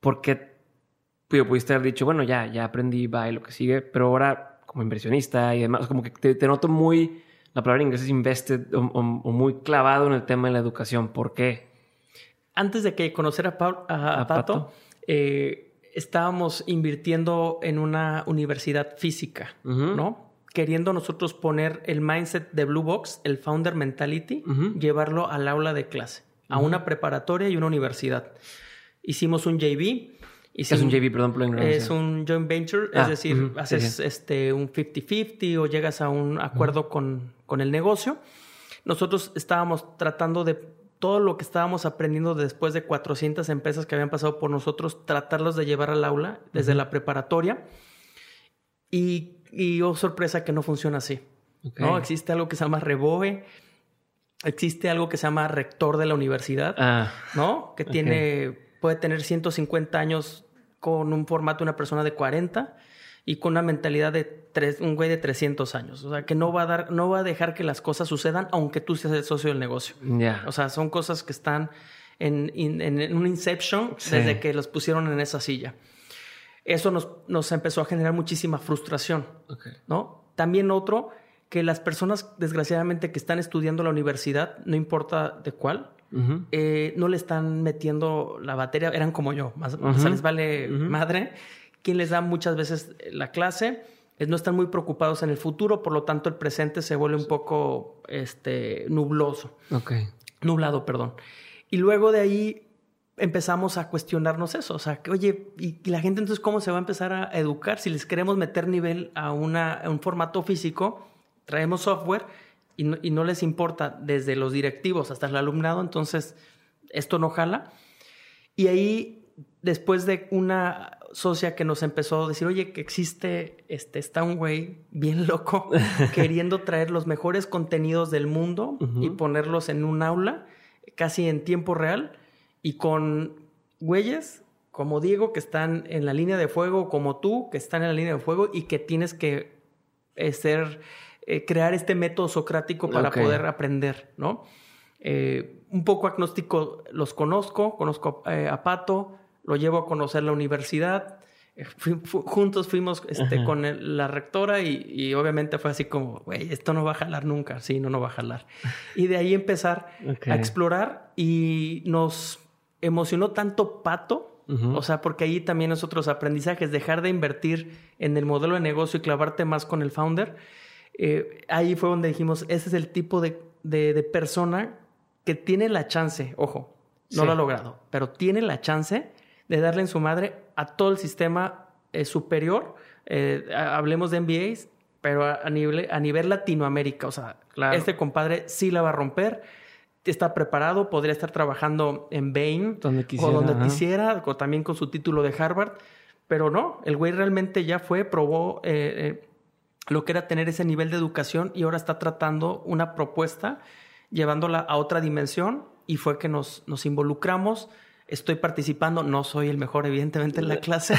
¿por qué pudiste haber dicho, bueno, ya, ya aprendí, va y lo que sigue, pero ahora como inversionista y demás, como que te, noto muy, la palabra en inglés es invested o, muy clavado en el tema de la educación. ¿Por qué? Antes de que conociera a, Pato, eh, estábamos invirtiendo en una universidad física, ¿no? Queriendo nosotros poner el mindset de Blue Box, el founder mentality, llevarlo al aula de clase, a una preparatoria y una universidad. Hicimos un JV. es un JV, perdón por la Es un joint venture, es ah, decir, haces este, un 50-50 o llegas a un acuerdo con, con el negocio. Nosotros estábamos tratando de todo lo que estábamos aprendiendo después de 400 empresas que habían pasado por nosotros, tratarlos de llevar al aula desde la preparatoria. Y y oh sorpresa que no funciona así. ¿no? Existe algo que se llama reboe, existe algo que se llama rector de la universidad, ah, ¿no? Que tiene, puede tener 150 años con un formato de una persona de 40 y con una mentalidad de tres, un güey de 300 años. O sea, que no va a dar, no va a dejar que las cosas sucedan aunque tú seas el socio del negocio. O sea, son cosas que están en, en, un inception desde que los pusieron en esa silla eso nos, nos empezó a generar muchísima frustración. ¿no? También otro, que las personas, desgraciadamente, que están estudiando la universidad, no importa de cuál, eh, no le están metiendo la batería, eran como yo, más, les vale madre. Quien les da muchas veces la clase, no están muy preocupados en el futuro, por lo tanto el presente se vuelve un poco este, nubloso. Nublado, perdón. Y luego de ahí empezamos a cuestionarnos eso. O sea, que, oye, ¿y la gente entonces cómo se va a empezar a educar? Si les queremos meter nivel a, una, un formato físico, traemos software y no, y no, les importa desde los directivos hasta el alumnado, entonces esto no jala. Y ahí, después de una socia que nos empezó a decir, oye, que existe, este, está un güey bien loco queriendo traer los mejores contenidos del mundo y ponerlos en un aula casi en tiempo real y con güeyes como Diego que están en la línea de fuego, como tú que están en la línea de fuego y que tienes que eh, ser, eh, crear este método socrático para poder aprender, ¿no? Eh, un poco agnóstico los conozco, conozco a Pato, lo llevo a conocer la universidad. fui- fu- juntos fuimos este, con el- la rectora y, y obviamente fue así como, güey, esto no va a jalar nunca, sí, no, no va a jalar. Y de ahí empezar a explorar y nos emocionó tanto Pato, o sea, porque ahí también es otros aprendizajes, dejar de invertir en el modelo de negocio y clavarte más con el founder. Eh, ahí fue donde dijimos, ese es el tipo de, de- de persona que tiene la chance, ojo, no Sí. lo ha logrado, pero tiene la chance de darle en su madre a todo el sistema eh, superior. Eh, ha- hablemos de MBAs, pero a, a nivel, a nivel Latinoamérica. O sea, Claro. este compadre sí la va a romper. Está preparado, podría estar trabajando en Bain Donde o quisiera, donde ajá. quisiera, o también con su título de Harvard. Pero no, el güey realmente ya fue, probó eh, eh, lo que era tener ese nivel de educación y ahora está tratando una propuesta, llevándola a otra dimensión y fue que nos, nos involucramos. Estoy participando, no soy el mejor evidentemente en la clase,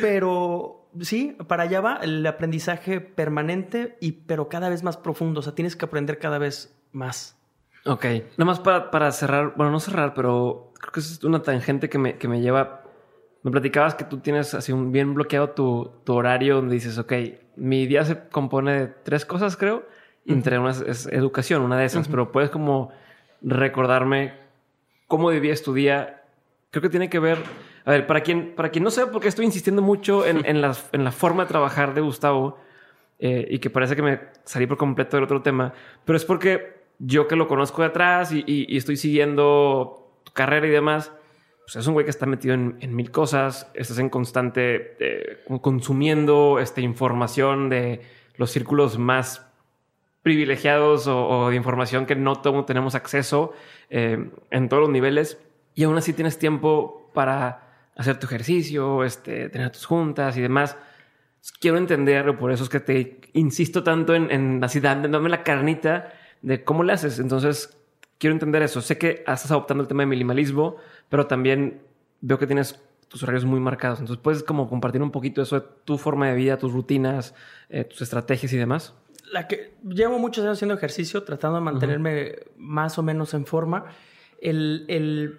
pero sí, para allá va el aprendizaje permanente y pero cada vez más profundo, o sea, tienes que aprender cada vez más. Ok, nada más para, para cerrar, bueno, no cerrar, pero creo que es una tangente que me, que me lleva. Me platicabas que tú tienes así un bien bloqueado tu, tu horario donde dices, ok, mi día se compone de tres cosas, creo, entre unas es educación, una de esas, pero puedes como recordarme cómo vivías tu día. Creo que tiene que ver, a ver, para quien, para quien no sepa por qué estoy insistiendo mucho en, en, las- en la forma de trabajar de Gustavo, eh, y que parece que me salí por completo del otro tema, pero es porque yo que lo conozco de atrás y, estoy siguiendo tu carrera y demás, pues es un güey que está metido en, mil cosas, estás en constante eh, consumiendo esta información de los círculos más privilegiados o, de información que no tenemos acceso eh, en todos los niveles y aún así tienes tiempo para hacer tu ejercicio, este, tener tus juntas y demás. Quiero entender, por eso es que te insisto tanto en, en así dándome la carnita de cómo le haces. Entonces, quiero entender eso. Sé que estás adoptando el tema de minimalismo, pero también veo que tienes tus horarios muy marcados. Entonces, puedes como compartir un poquito eso de tu forma de vida, tus rutinas, eh, tus estrategias y demás. la que llevo muchos años haciendo ejercicio, tratando de mantenerme más o menos en forma. El, el-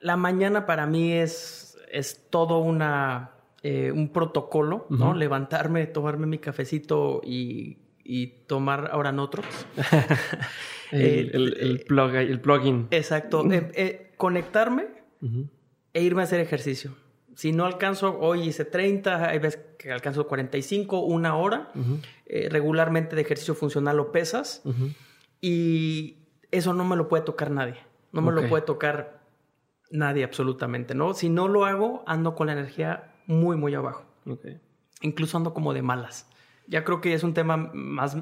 la mañana para mí es, es todo una, eh, un protocolo, ¿no? Levantarme, tomarme mi cafecito y, y tomar ahora otros. El, el, el, plug, el plugin. Exacto. Eh, eh, conectarme e irme a hacer ejercicio. Si no alcanzo, hoy hice 30, hay veces que alcanzo 45, una hora. Eh, regularmente de ejercicio funcional o pesas. Y eso no me lo puede tocar nadie. No me lo puede tocar nadie absolutamente, ¿no? Si no lo hago, ando con la energía muy, muy abajo. Incluso ando como de malas. Ya creo que es un tema más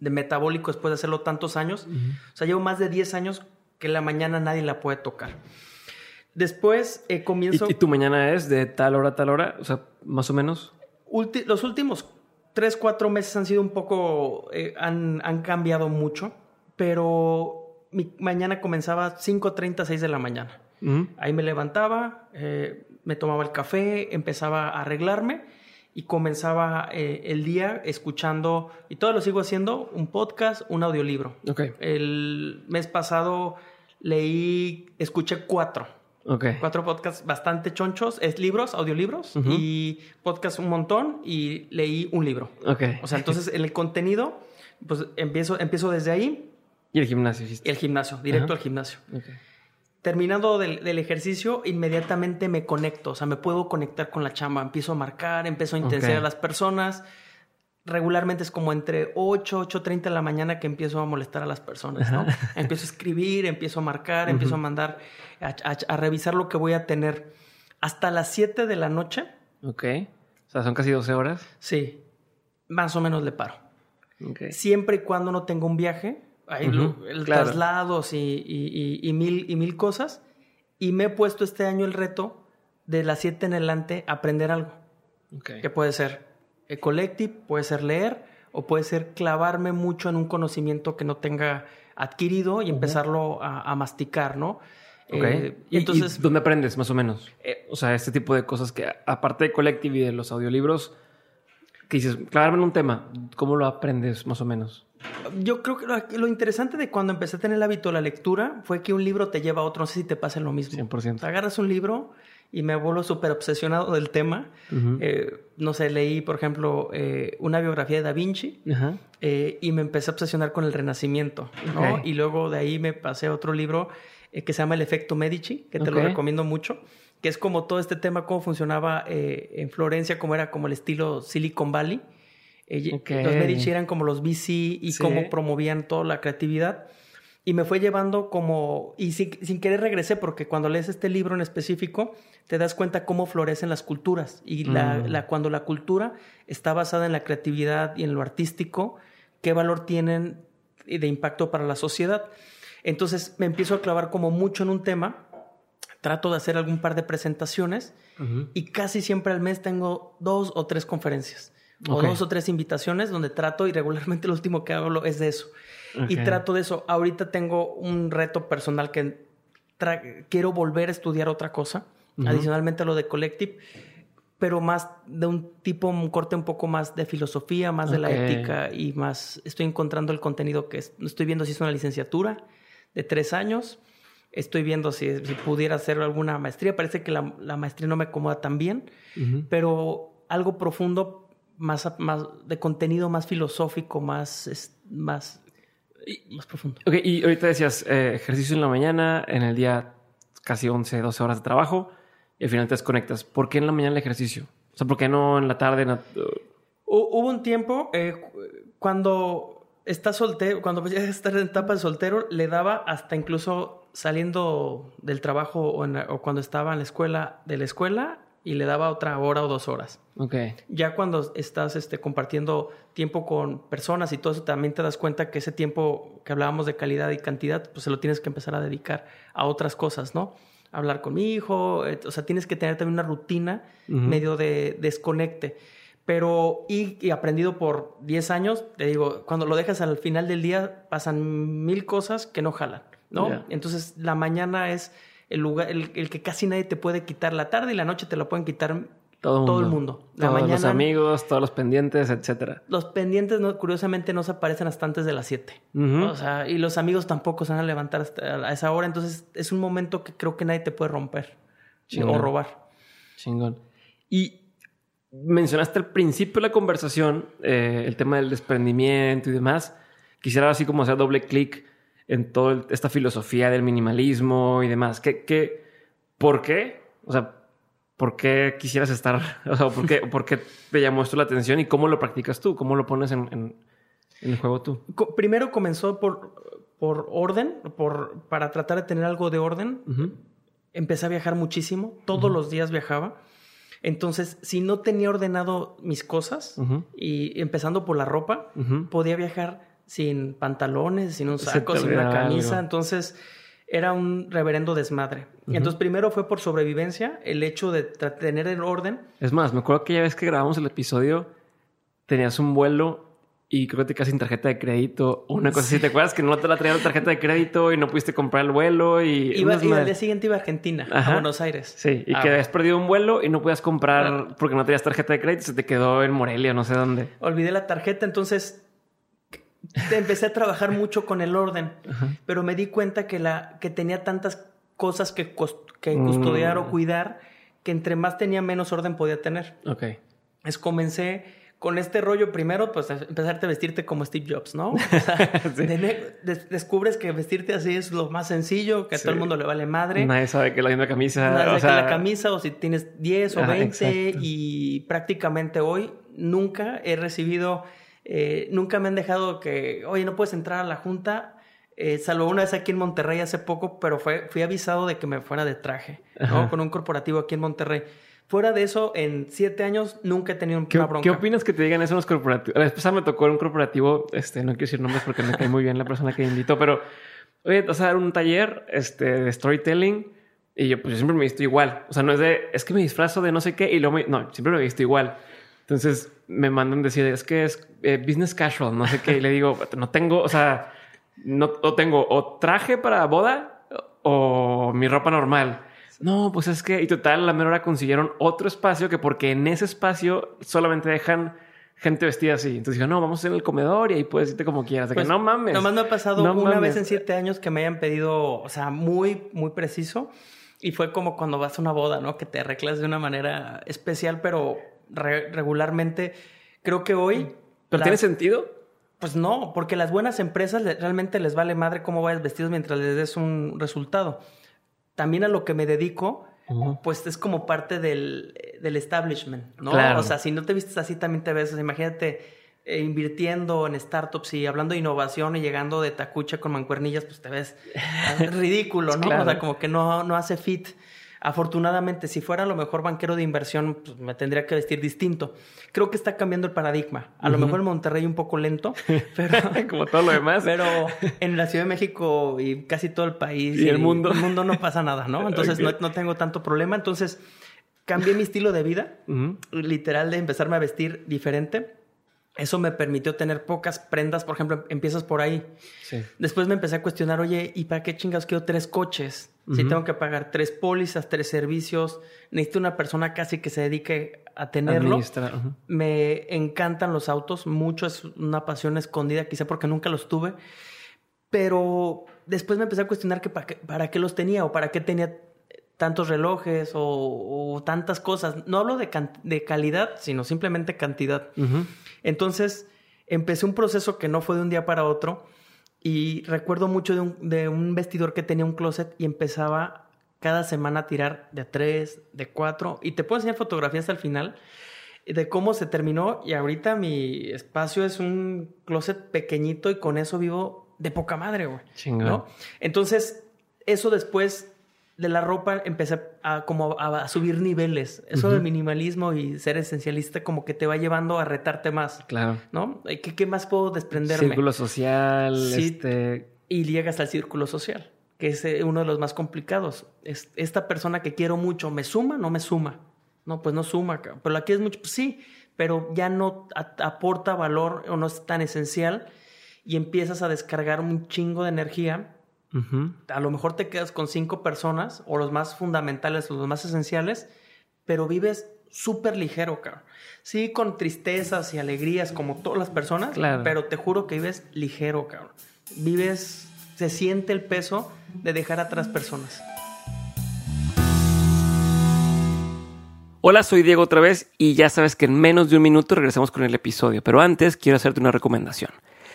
de metabólico después de hacerlo tantos años. O sea, llevo más de 10 años que la mañana nadie la puede tocar. Después eh, comienzo... ¿Y, y tu mañana es de tal hora a tal hora? O sea, más o menos. Ulti- los últimos tres, cuatro meses han sido un poco, eh, han, han cambiado mucho, pero mi mañana comenzaba 5.30, 6 de la mañana. Ahí me levantaba, eh, me tomaba el café, empezaba a arreglarme y comenzaba eh, el día escuchando, y todo lo sigo haciendo, un podcast, un audiolibro. Ok. El mes pasado leí, escuché cuatro. Ok. Cuatro podcasts bastante chonchos, es libros, audiolibros y podcast un montón y leí un libro. Ok. O sea, entonces en el contenido, pues empiezo, empiezo desde ahí y el gimnasio. el gimnasio, directo al gimnasio. Ok. Terminando del, del ejercicio, inmediatamente me conecto, o sea, me puedo conectar con la chamba, empiezo a marcar, empiezo a intensiar Ok. a las personas. Regularmente es como entre 8, 8.30 de la mañana que empiezo a molestar a las personas, ¿no? empiezo a escribir, empiezo a marcar, empiezo a mandar, a, a- a revisar lo que voy a tener. Hasta las 7 de la noche, Ok. O sea, son casi 12 horas. sí, más o menos le paro. Ok. Siempre y cuando no tenga un viaje, hay el claro. traslados y, y- mil, y mil cosas. Y me he puesto este año el reto de las 7 en adelante aprender algo. Que puede ser eh, collective, puede ser leer o puede ser clavarme mucho en un conocimiento que no tenga adquirido y empezarlo a, a masticar, ¿no? Eh, ¿Y, entonces, ¿Dónde aprendes, más o menos? Eh, o sea, este tipo de cosas que, aparte de Collective y de los audiolibros, que dices, claro, en un tema, ¿cómo lo aprendes, más o menos? Yo creo que lo, interesante de cuando empecé a tener el hábito de la lectura fue que un libro te lleva a otro. No sé si te pasa lo mismo. 100%. agarras un libro y me vuelvo súper obsesionado del tema. Eh, no sé, leí, por ejemplo, eh, una biografía de Da Vinci eh, y me empecé a obsesionar con el Renacimiento, ¿no? Y luego de ahí me pasé a otro libro que se llama El efecto Medici, que te lo recomiendo mucho, que es como todo este tema, cómo funcionaba en Florencia, cómo era como el estilo Silicon Valley. Los Medici eran como los VC y cómo promovían toda la creatividad y me fue llevando como, y sin, sin, querer regresé, porque cuando lees este libro en específico, te das cuenta cómo florecen las culturas. Y la, mm. la, cuando la cultura está basada en la creatividad y en lo artístico, qué valor tienen de impacto para la sociedad. Entonces me empiezo a clavar como mucho en un tema, trato de hacer algún par de presentaciones y casi siempre al mes tengo dos o tres conferencias. O dos o tres invitaciones donde trato y regularmente lo último que hago es de eso. Y trato de eso. Ahorita tengo un reto personal que quiero volver a estudiar otra cosa, adicionalmente a lo de Collective, pero más de un tipo, un corte un poco más de filosofía, más de la ética y más estoy encontrando el contenido que estoy viendo si es una licenciatura de tres años. Estoy viendo si, pudiera hacer alguna maestría. Parece que la, maestría no me acomoda tan bien, pero algo profundo, más, más de contenido más filosófico, más, más más profundo. Ok, y ahorita decías eh, ejercicio en la mañana, en el día casi 11, 12 horas de trabajo y al final te desconectas. ¿Por qué en la mañana el ejercicio? O sea, ¿por qué no en la tarde? Hubo un tiempo eh, cuando estás soltero, cuando ya estar en etapa de soltero, le daba hasta incluso saliendo del trabajo o, o cuando estaba en la escuela, de la escuela, y le daba otra hora o dos horas. Ok. Ya cuando estás este, compartiendo tiempo con personas y todo eso, también te das cuenta que ese tiempo que hablábamos de calidad y cantidad, pues se lo tienes que empezar a dedicar a otras cosas, ¿no? Hablar con mi hijo, eh, o sea, tienes que tener también una rutina medio de desconecte. Pero, y, y, aprendido por 10 años, te digo, cuando lo dejas al final del día, pasan mil cosas que no jalan, ¿no? Entonces, la mañana es el lugar, el, que casi nadie te puede quitar. La tarde y la noche te lo pueden quitar todo, el mundo. La todos los amigos, todos los pendientes, etcétera. Los pendientes, no, curiosamente, no se aparecen hasta antes de las 7. O sea, y los amigos tampoco se van a levantar hasta a esa hora. Entonces, es un momento que creo que nadie te puede romper o robar. Chingón. Y mencionaste al principio de la conversación eh, el tema del desprendimiento y demás. Quisiera así como hacer doble clic en toda esta filosofía del minimalismo y demás. ¿Qué, qué, ¿Por qué? O sea, ¿por qué quisieras estar? O sea, ¿por qué, ¿por qué te llamó esto la atención y cómo lo practicas tú? ¿Cómo lo pones en, en, el juego tú? Primero comenzó por, por orden, por, para tratar de tener algo de orden. Empecé a viajar muchísimo, todos los días viajaba. Entonces, si no tenía ordenado mis cosas, y empezando por la ropa, podía viajar sin pantalones, sin un saco, sin una camisa. Entonces era un reverendo desmadre. Entonces primero fue por sobrevivencia, el hecho de tener el orden. Es más, me acuerdo que ya vez que grabamos el episodio, tenías un vuelo y creo que te quedaste sin tarjeta de crédito o una cosa así. ¿Te acuerdas que no te la traía la tarjeta de crédito y no pudiste comprar el vuelo? Y, iba, y al día siguiente iba a Argentina, a Buenos Aires. Sí, y ah, que habías perdido un vuelo y no podías comprar porque no tenías tarjeta de crédito, se te quedó en Morelia, no sé dónde. Olvidé la tarjeta, entonces empecé a trabajar mucho con el orden, pero me di cuenta que, la, que tenía tantas cosas que, que custodiar o mm. cuidar que entre más tenía menos orden podía tener. Ok. Es comencé con este rollo primero, pues empezarte a vestirte como Steve Jobs, ¿no? descubres que vestirte así es lo más sencillo, que a todo el mundo le vale madre. Nadie sabe que la misma camisa. Nadie sabe que la camisa o si tienes 10 o 20 y prácticamente hoy nunca he recibido eh, nunca me han dejado que, oye, no puedes entrar a la junta, eh, salvo una vez aquí en Monterrey hace poco, pero fue, fui avisado de que me fuera de traje, ¿no? Con un corporativo aquí en Monterrey. Fuera de eso, en siete años nunca he tenido ¿Qué, una bronca. ¿Qué opinas que te digan eso en los corporativos? La vez me tocó en un corporativo, este, no quiero decir nombres porque me cae muy bien la persona que me invitó, pero, oye, vas a dar un taller este, de storytelling y yo, pues yo siempre me visto igual. O sea, no es de, es que me disfrazo de no sé qué y luego me, no, siempre me he visto igual. Entonces me mandan decir, es que es eh, business casual, no sé qué. Y le digo, no tengo, o sea, no o tengo o traje para boda o mi ropa normal. No, pues es que, y total, a la menor hora consiguieron otro espacio que porque en ese espacio solamente dejan gente vestida así. Entonces dijo, no, vamos en el comedor y ahí puedes irte como quieras. De Pues, que no mames. Nomás me ha pasado No una mames. vez en siete años que me hayan pedido, o sea, muy, muy preciso. Y fue como cuando vas a una boda, ¿no? Que te arreglas de una manera especial, pero re- regularmente creo que hoy... ¿Pero las- tiene sentido? Pues no, porque las buenas empresas realmente les vale madre cómo vayas vestidos mientras les des un resultado. También a lo que me dedico, pues es como parte del, del establishment, ¿no? Claro. O sea, si no te vistes así, también te ves. o sea, imagínate eh, invirtiendo en startups y hablando de innovación y llegando de tacucha con mancuernillas, pues te ves ridículo, ¿no? Claro. O sea, como que no, no hace fit. Afortunadamente, si fuera a lo mejor banquero de inversión, pues me tendría que vestir distinto. Creo que está cambiando el paradigma. A lo mejor en Monterrey un poco lento, pero como todo lo demás. pero en la Ciudad de México y casi todo el país Y el mundo. el mundo no pasa nada, ¿no? Entonces no, no tengo tanto problema. Entonces cambié mi estilo de vida, Ujú. literal de empezarme a vestir diferente. Eso me permitió tener pocas prendas. Por ejemplo, empiezas por ahí. Sí. Después me empecé a cuestionar, oye, ¿y para qué chingados quiero tres coches? Si tengo que pagar tres pólizas, tres servicios, necesito una persona casi que se dedique a tenerlo. Me encantan los autos, mucho es una pasión escondida, quizá porque nunca los tuve. Pero después me empecé a cuestionar que para qué, para qué los tenía o para qué tenía tantos relojes o, o tantas cosas. No hablo de, de calidad, sino simplemente cantidad. Entonces empecé un proceso que no fue de un día para otro y recuerdo mucho de un, de un vestidor que tenía un closet y empezaba cada semana a tirar de tres, de cuatro y te puedo enseñar fotografías al final de cómo se terminó y ahorita mi espacio es un closet pequeñito y con eso vivo de poca madre, güey. Chingón. ¿no? Entonces, eso después de la ropa empecé a como a, a subir niveles. Eso del minimalismo y ser esencialista como que te va llevando a retarte más, Claro. ¿no? ¿Qué, qué más puedo desprenderme? Círculo social, Sí. este... Y llegas al círculo social, que es eh, uno de los más complicados. Es, esta persona que quiero mucho, ¿me suma? No me suma. No, pues no suma, pero la quieres mucho, pues sí, pero ya no a- aporta valor o no es tan esencial y empiezas a descargar un chingo de energía A lo mejor te quedas con cinco personas o los más fundamentales o los más esenciales, pero vives súper ligero, cabrón. Sí, con tristezas y alegrías como todas las personas, Claro. pero te juro que vives ligero, cabrón. Vives, se siente el peso de dejar atrás personas. Hola, soy Diego otra vez y ya sabes que en menos de un minuto regresamos con el episodio, pero antes quiero hacerte una recomendación.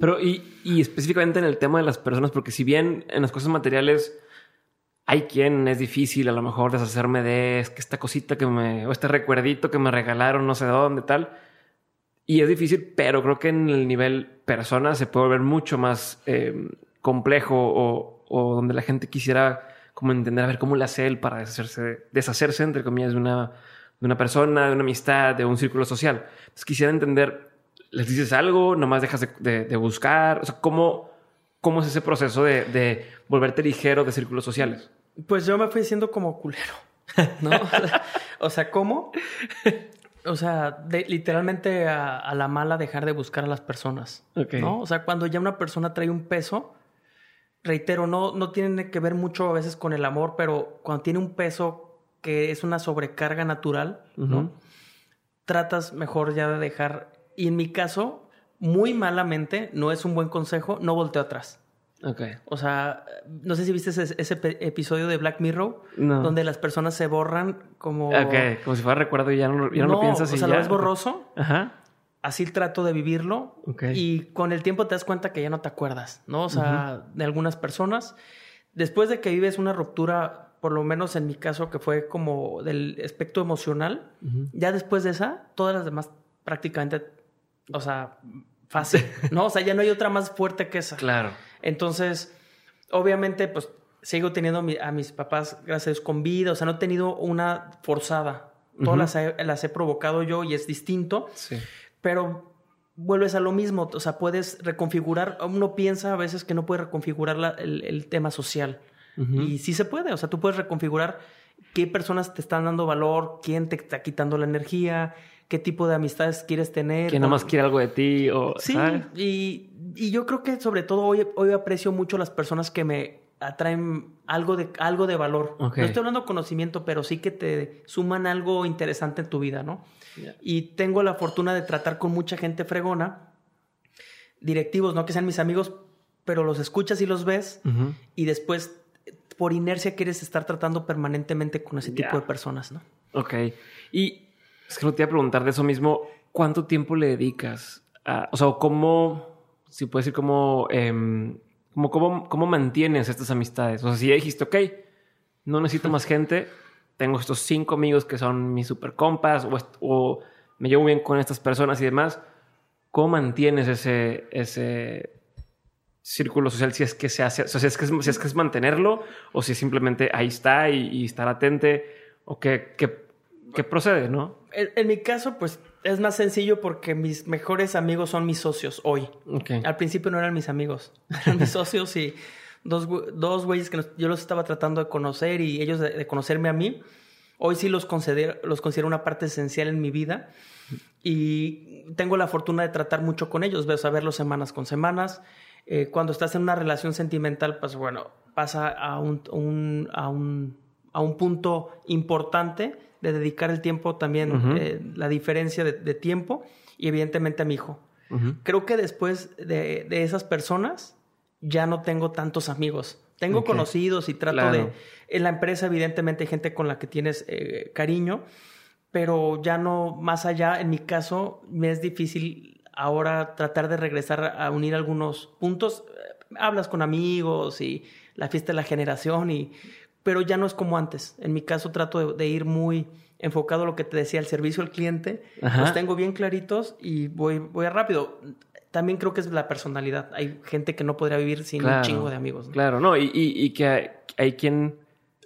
Pero, y, y específicamente en el tema de las personas, porque si bien en las cosas materiales hay quien es difícil a lo mejor deshacerme de es que esta cosita que me, o este recuerdito que me regalaron, no sé dónde, tal. Y es difícil, pero creo que en el nivel persona se puede volver mucho más eh, complejo o, o donde la gente quisiera como entender a ver cómo le hace él para deshacerse, deshacerse entre comillas, de una, de una persona, de una amistad, de un círculo social. Entonces quisiera entender, ¿les dices algo? ¿Nomás dejas de, de- de buscar? O sea, ¿cómo, cómo es ese proceso de, de volverte ligero de círculos sociales? Pues yo me fui siendo como culero, ¿no? O sea, ¿cómo? O sea, de- literalmente a, a la mala dejar de buscar a las personas, Ok. ¿no? O sea, cuando ya una persona trae un peso, reitero, no, no tiene que ver mucho a veces con el amor, pero cuando tiene un peso que es una sobrecarga natural, ¿no? Tratas mejor ya de dejar, y en mi caso, muy malamente, no es un buen consejo, no volteo atrás. Ok. O sea, no sé si viste ese, episodio de Black Mirror, No. donde las personas se borran como... Ok, como si fuera recuerdo y ya no, ya no, lo piensas o y sea, ya. lo ves borroso, Ajá. así trato de vivirlo Ok. y con el tiempo te das cuenta que ya no te acuerdas, ¿no? O sea, de algunas personas. Después de que vives una ruptura, por lo menos en mi caso, que fue como del aspecto emocional, ya después de esa, todas las demás prácticamente, o sea, fácil, ¿no? O sea, ya no hay otra más fuerte que esa. Claro. Entonces, obviamente, pues sigo teniendo a, mi- a mis papás, gracias a Dios, con vida. O sea, no he tenido una forzada. Todas las, he, las he provocado yo y es distinto. Sí. Pero vuelves a lo mismo. O sea, puedes reconfigurar. Uno piensa a veces que no puede reconfigurar la- el, el tema social. Y sí se puede. O sea, tú puedes reconfigurar qué personas te están dando valor, quién te está quitando la energía, qué tipo de amistades quieres tener. Que nada más quiere algo de ti o. Sí, ¿sabes? y, y yo creo que sobre todo hoy, hoy aprecio mucho las personas que me atraen algo de, algo de valor. No estoy hablando de conocimiento, pero sí que te suman algo interesante en tu vida, ¿no? Ya. Y tengo la fortuna de tratar con mucha gente fregona, directivos, no que sean mis amigos, pero los escuchas y los ves Ujú. y después por inercia quieres estar tratando permanentemente con ese tipo Ya. de personas, ¿no? Ok. Y es que no te iba a preguntar de eso mismo. ¿Cuánto tiempo le dedicas? O sea, ¿cómo, si puedes decir, cómo, em, cómo, cómo, cómo mantienes estas amistades? O sea, si ya dijiste, ok, no necesito más gente, tengo estos cinco amigos que son mis super compas o, me llevo bien con estas personas y demás, ¿cómo mantienes ese, ese círculo social si es que se hace, si es que es, mantenerlo o si simplemente ahí está y, y atente o qué, qué procede, ¿no? En, en mi caso, pues es más sencillo porque mis mejores amigos son mis socios hoy. Ok. Al principio no eran mis amigos, eran mis socios y dos, dos güeyes que nos- yo los estaba tratando de conocer y ellos de, de conocerme a mí. Hoy sí los considero, los considero una parte esencial en mi vida y tengo la fortuna de tratar mucho con ellos, ves a verlos semanas con semanas. Eh, cuando estás en una relación sentimental, pues bueno, pasa a un, un- a un, a un punto importante de dedicar el tiempo también, eh, la diferencia de, de tiempo y evidentemente a mi hijo. Creo que después de, de esas personas ya no tengo tantos amigos. Tengo conocidos y trato Claro. de... En la empresa evidentemente hay gente con la que tienes eh, cariño, pero ya no más allá. En mi caso me es difícil ahora tratar de regresar a unir algunos puntos. Eh, Hablas con amigos y la fiesta de la generación y... Pero ya no es como antes. En mi caso trato de, de ir muy enfocado a lo que te decía, el servicio al cliente. Ajá. Los tengo bien claritos y voy, voy rápido. También creo que es la personalidad. Hay gente que no podría vivir sin un chingo de amigos. ¿no? Claro, no, y, y- y que hay, hay quien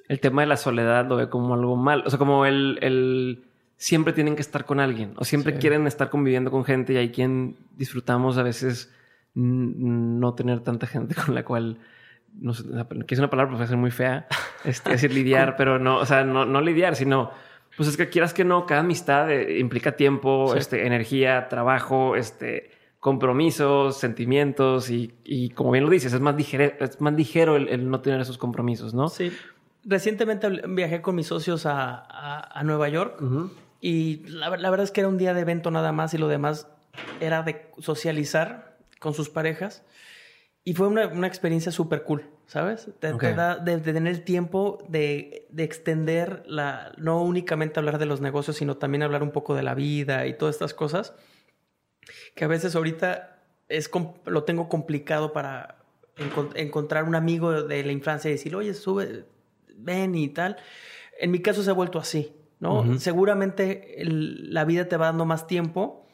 el tema de la soledad lo ve como algo mal. O sea, como el, el siempre tienen que estar con alguien o siempre Sí. quieren estar conviviendo con gente y hay quien disfrutamos a veces no tener tanta gente con la cual no sé, que es una palabra pues, ser muy fea, este, decir lidiar, pero no, o sea, no, no lidiar, sino pues es que quieras que no, cada amistad eh, implica tiempo, Sí. este, energía, trabajo, este, compromisos, sentimientos y, y como bien lo dices, es más ligero, es más ligero el, el no tener esos compromisos, ¿no? Sí. Recientemente viajé con mis socios a, a- a Nueva York y la, la verdad es que era un día de evento nada más y lo demás era de socializar con sus parejas y fue una, una experiencia súper cool, ¿sabes? Te, da de, de tener el tiempo de, de extender la, no únicamente hablar de los negocios, sino también hablar un poco de la vida y todas estas cosas que a veces ahorita es lo tengo complicado para encon- encontrar un amigo de la infancia y decir, oye, sube, ven y tal. En mi caso se ha vuelto así, ¿no? Seguramente el- la vida te va dando más tiempo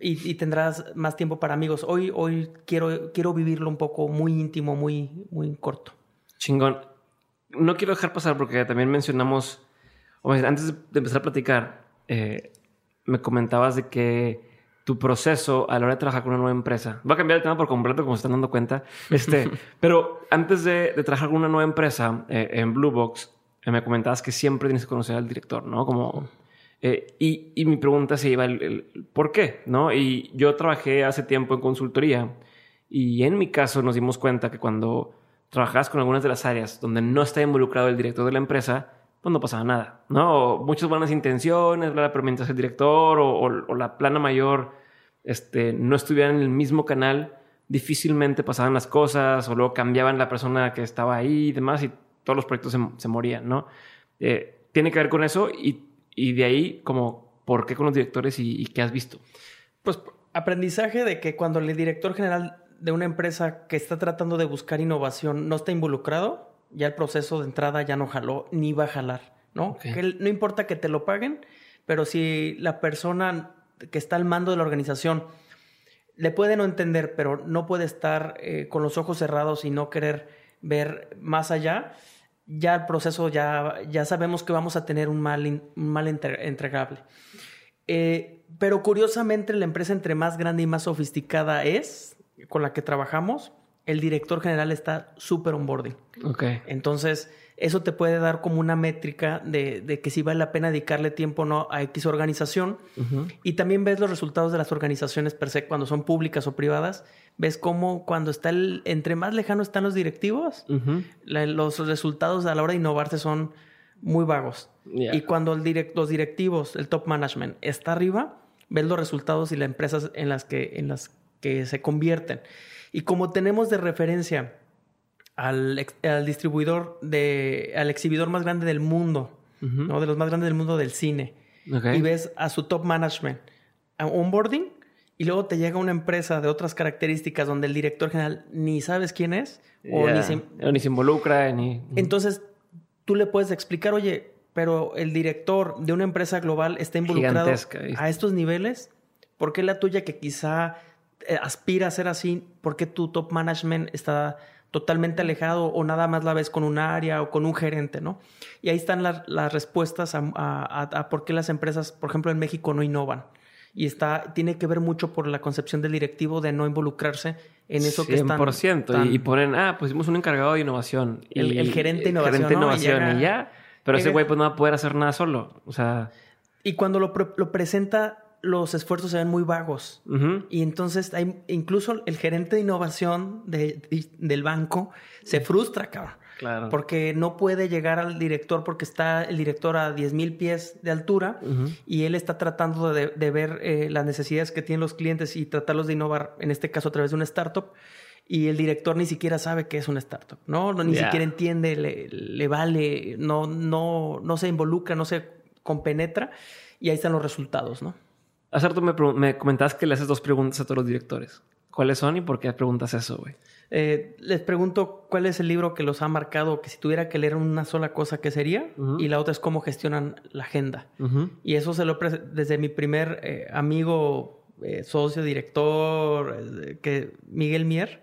y, y tendrás más tiempo para amigos. Hoy, hoy quiero, quiero vivirlo un poco muy íntimo, muy, muy corto. Chingón. No quiero dejar pasar porque también mencionamos, o sea, antes de empezar a platicar, eh, me comentabas de que tu proceso a la hora de trabajar con una nueva empresa, voy a cambiar el tema por completo como se están dando cuenta, este, pero antes de, de trabajar con una nueva empresa eh, en Blue Box, eh, me comentabas que siempre tienes que conocer al director, ¿no? Como, eh, y, y mi pregunta se iba el, el por qué, ¿no? Y yo trabajé hace tiempo en consultoría y en mi caso nos dimos cuenta que cuando trabajabas con algunas de las áreas donde no está involucrado el director de la empresa, pues no pasaba nada, ¿no? O muchas buenas intenciones, bla, pero mientras el director o, o- o la plana mayor este, no estuvieran en el mismo canal, difícilmente pasaban las cosas o luego cambiaban la persona que estaba ahí y demás y todos los proyectos se, morían, ¿no? Eh, tiene que ver con eso y, de ahí como por qué con los directores y, qué has visto. Pues aprendizaje de que cuando el director general de una empresa que está tratando de buscar innovación no está involucrado, ya el proceso de entrada ya no jaló ni va a jalar, ¿no? Que no importa que te lo paguen, pero si la persona que está al mando de la organización le puede no entender, pero no puede estar eh, con los ojos cerrados y no querer ver más allá, ya el proceso ya, ya sabemos que vamos a tener un mal, mal entregable. Eh, pero curiosamente la empresa entre más grande y más sofisticada es, con la que trabajamos, el director general está súper onboarding. Ok. Entonces, eso te puede dar como una métrica de, que si vale la pena dedicarle tiempo o no a X organización. Y también ves los resultados de las organizaciones per se cuando son públicas o privadas. Ves cómo cuando está el, entre más lejano están los directivos, los resultados a la hora de innovarse son muy vagos. Y cuando el los directivos, el top management, está arriba, ves los resultados y las empresas en las que, en las que se convierten. Y como tenemos de referencia al, al, distribuidor, de, al exhibidor más grande del mundo, ¿no? De los más grandes del mundo del cine. Y ves a su top management a onboarding y luego te llega una empresa de otras características donde el director general ni sabes quién es o ni, se, ni se involucra. Ni... Entonces tú le puedes explicar, oye, pero el director de una empresa global está involucrado a estos niveles. ¿Por qué la tuya que quizá eh, aspira a ser así? ¿Por qué tu top management está totalmente alejado o nada más la ves con un área o con un gerente, ¿no? Y ahí están las respuestas a, por qué las empresas, por ejemplo, en México no innovan. Y está, tiene que ver mucho por la concepción del directivo de no involucrarse en eso que están... 100%. Y ponen, ah, pues hicimos un encargado de innovación. El, gerente de innovación, gerente de innovación y, ya. Pero ese güey pues no va a poder hacer nada solo. O sea... Y cuando lo, lo presenta los esfuerzos se ven muy vagos. Y entonces hay, incluso el gerente de innovación del banco se frustra, cabrón. Claro. Porque no puede llegar al director porque está el director a 10 mil pies de altura y él está tratando de, ver eh, las necesidades que tienen los clientes y tratarlos de innovar, en este caso a través de una startup. Y el director ni siquiera sabe qué es una startup, ¿no? ni siquiera entiende, le, le, vale, no, no, no se involucra, no se compenetra y ahí están los resultados, ¿no? Hace rato me, me comentabas que le haces dos preguntas a todos los directores. ¿Cuáles son y por qué preguntas eso, güey? Eh, les pregunto cuál es el libro que los ha marcado, que si tuviera que leer una sola cosa, ¿qué sería? Y la otra es cómo gestionan la agenda. Y eso se lo desde mi primer eh, amigo, eh, socio, director, que Miguel Mier,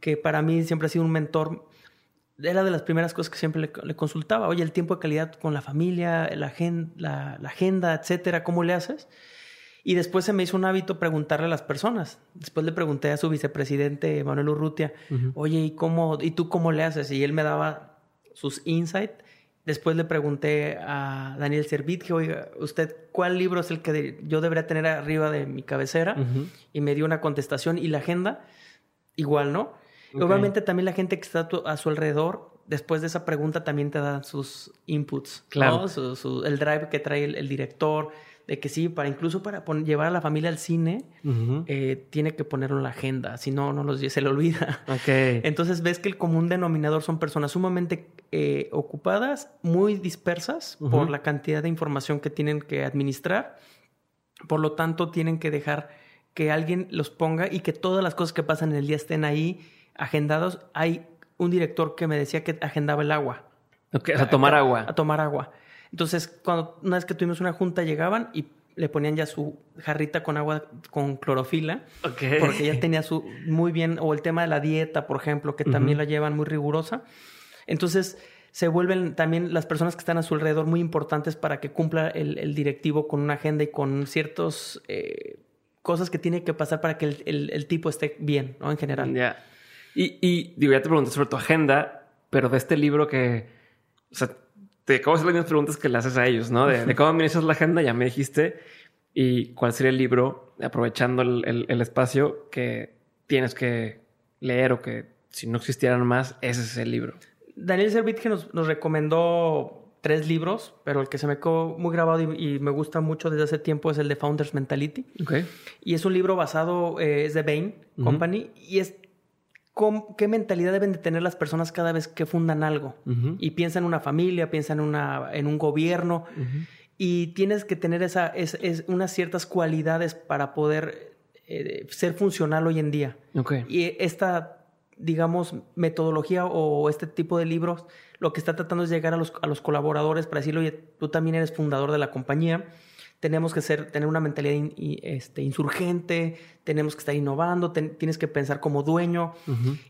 que para mí siempre ha sido un mentor. Era de las primeras cosas que siempre le, consultaba. Oye, el tiempo de calidad con la familia, la, la, la agenda, etcétera, ¿cómo le haces? Y después se me hizo un hábito preguntarle a las personas. Después le pregunté a su vicepresidente, Manuel Urrutia, oye, ¿y, cómo, ¿y tú cómo le haces? Y él me daba sus insights. Después le pregunté a Daniel Servit, que, oiga, ¿usted cuál libro es el que yo debería tener arriba de mi cabecera? Y me dio una contestación. Y la agenda, igual, ¿no? Obviamente también la gente que está a su alrededor, después de esa pregunta también te dan sus inputs, claro. el drive que trae el director, de que sí, para incluso para llevar a la familia al cine, eh, tiene que ponerlo en la agenda, si no, no los, se le olvida. Entonces ves que el común denominador son personas sumamente eh, ocupadas, muy dispersas por la cantidad de información que tienen que administrar, por lo tanto tienen que dejar que alguien los ponga y que todas las cosas que pasan en el día estén ahí agendados. Hay un director que me decía que agendaba el agua. a tomar agua. A tomar agua. Entonces, cuando una vez que tuvimos una junta, llegaban y le ponían ya su jarrita con agua con clorofila. Porque ya tenía su muy bien, o el tema de la dieta, por ejemplo, que también la llevan muy rigurosa. Entonces, se vuelven también las personas que están a su alrededor muy importantes para que cumpla el, directivo con una agenda y con ciertas eh, cosas que tiene que pasar para que el, tipo esté bien, ¿no? En general. Ya. Y, y, digo, ya te pregunté sobre tu agenda, pero de este libro que, o sea, te acabo de hacer las mismas preguntas que le haces a ellos, ¿no? De, cómo administras la agenda, ya me dijiste. Y cuál sería el libro, aprovechando el, espacio, que tienes que leer o que si no existieran más, ese es el libro. Daniel Servit que nos, recomendó tres libros, pero el que se me quedó muy grabado y, me gusta mucho desde hace tiempo es el de Founders Mentality. Okay. Y es un libro basado, eh, es de Bain Company, y es qué mentalidad deben de tener las personas cada vez que fundan algo. Y piensa en una familia, piensa en, una, en un gobierno, y tienes que tener esa, es, unas ciertas cualidades para poder eh, ser funcional hoy en día. Okay. Y esta, digamos, metodología o este tipo de libros lo que está tratando es llegar a los, a los colaboradores para decirle, oye, tú también eres fundador de la compañía, tenemos que ser, tener una mentalidad este, insurgente, tenemos que estar innovando, tienes que pensar como dueño.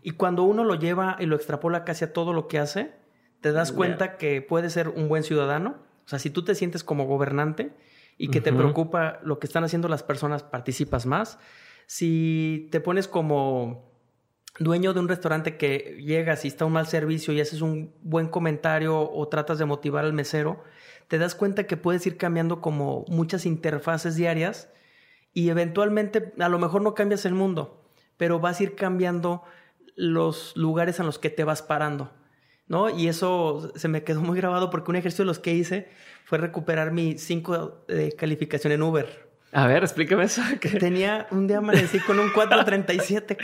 Y cuando uno lo lleva y lo extrapola casi a todo lo que hace, te das cuenta que puede ser un buen ciudadano. O sea, si tú te sientes como gobernante y que te preocupa lo que están haciendo las personas, participas más. Si te pones como dueño de un restaurante que llegas y está un mal servicio y haces un buen comentario o tratas de motivar al mesero, te das cuenta que puedes ir cambiando como muchas interfaces diarias y eventualmente a lo mejor no cambias el mundo, pero vas a ir cambiando los lugares en los que te vas parando, ¿no? Y eso se me quedó muy grabado porque un ejercicio de los que hice fue recuperar mi 5 de calificación en Uber. A ver, explícame eso. Tenía un día amanecí con un 437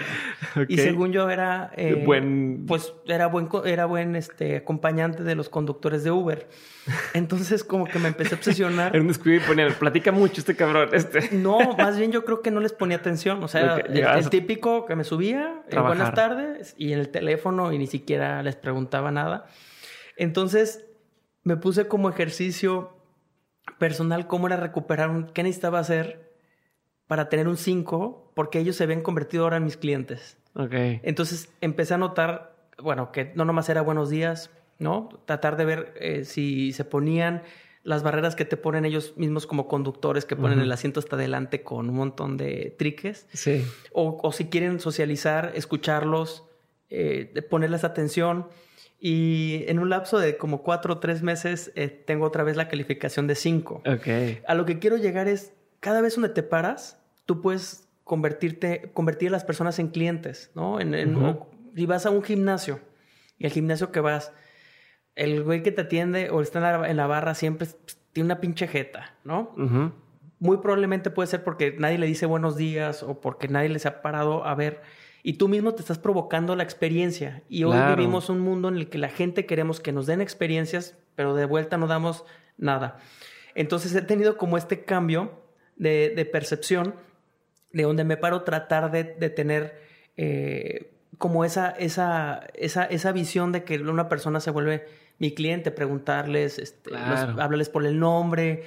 y según yo era eh, buen, pues era buen era buen este acompañante de los conductores de Uber. Entonces como que me empecé a obsesionar. Era un y ponía, platica mucho este cabrón, este. No, más bien yo creo que no les ponía atención, o sea, el, típico que me subía, eh, buenas tardes y en el teléfono y ni siquiera les preguntaba nada. Entonces me puse como ejercicio personal cómo era recuperar un, qué necesitaba hacer para tener un 5, porque ellos se habían convertido ahora en mis clientes. Entonces empecé a notar, bueno, que no nomás era buenos días, ¿no? Tratar de ver eh, si se ponían las barreras que te ponen ellos mismos como conductores, que ponen el asiento hasta adelante con un montón de triques. Sí. O, o si quieren socializar, escucharlos, eh, ponerles atención. Y en un lapso de como cuatro o tres meses eh, tengo otra vez la calificación de cinco. Ok. A lo que quiero llegar es, cada vez donde te paras, tú puedes convertirte, convertir a las personas en clientes, ¿no? En, y vas a un gimnasio, y el gimnasio que vas, el güey que te atiende o está en la, barra siempre tiene una pinche jeta, ¿no? Muy probablemente puede ser porque nadie le dice buenos días o porque nadie les ha parado a ver y tú mismo te estás provocando la experiencia. Y hoy vivimos un mundo en el que la gente queremos que nos den experiencias, pero de vuelta no damos nada. Entonces he tenido como este cambio de, percepción, de donde me paro tratar de, tener eh, como esa, esa, esa, esa visión de que una persona se vuelve mi cliente, preguntarles, este, hablarles por el nombre,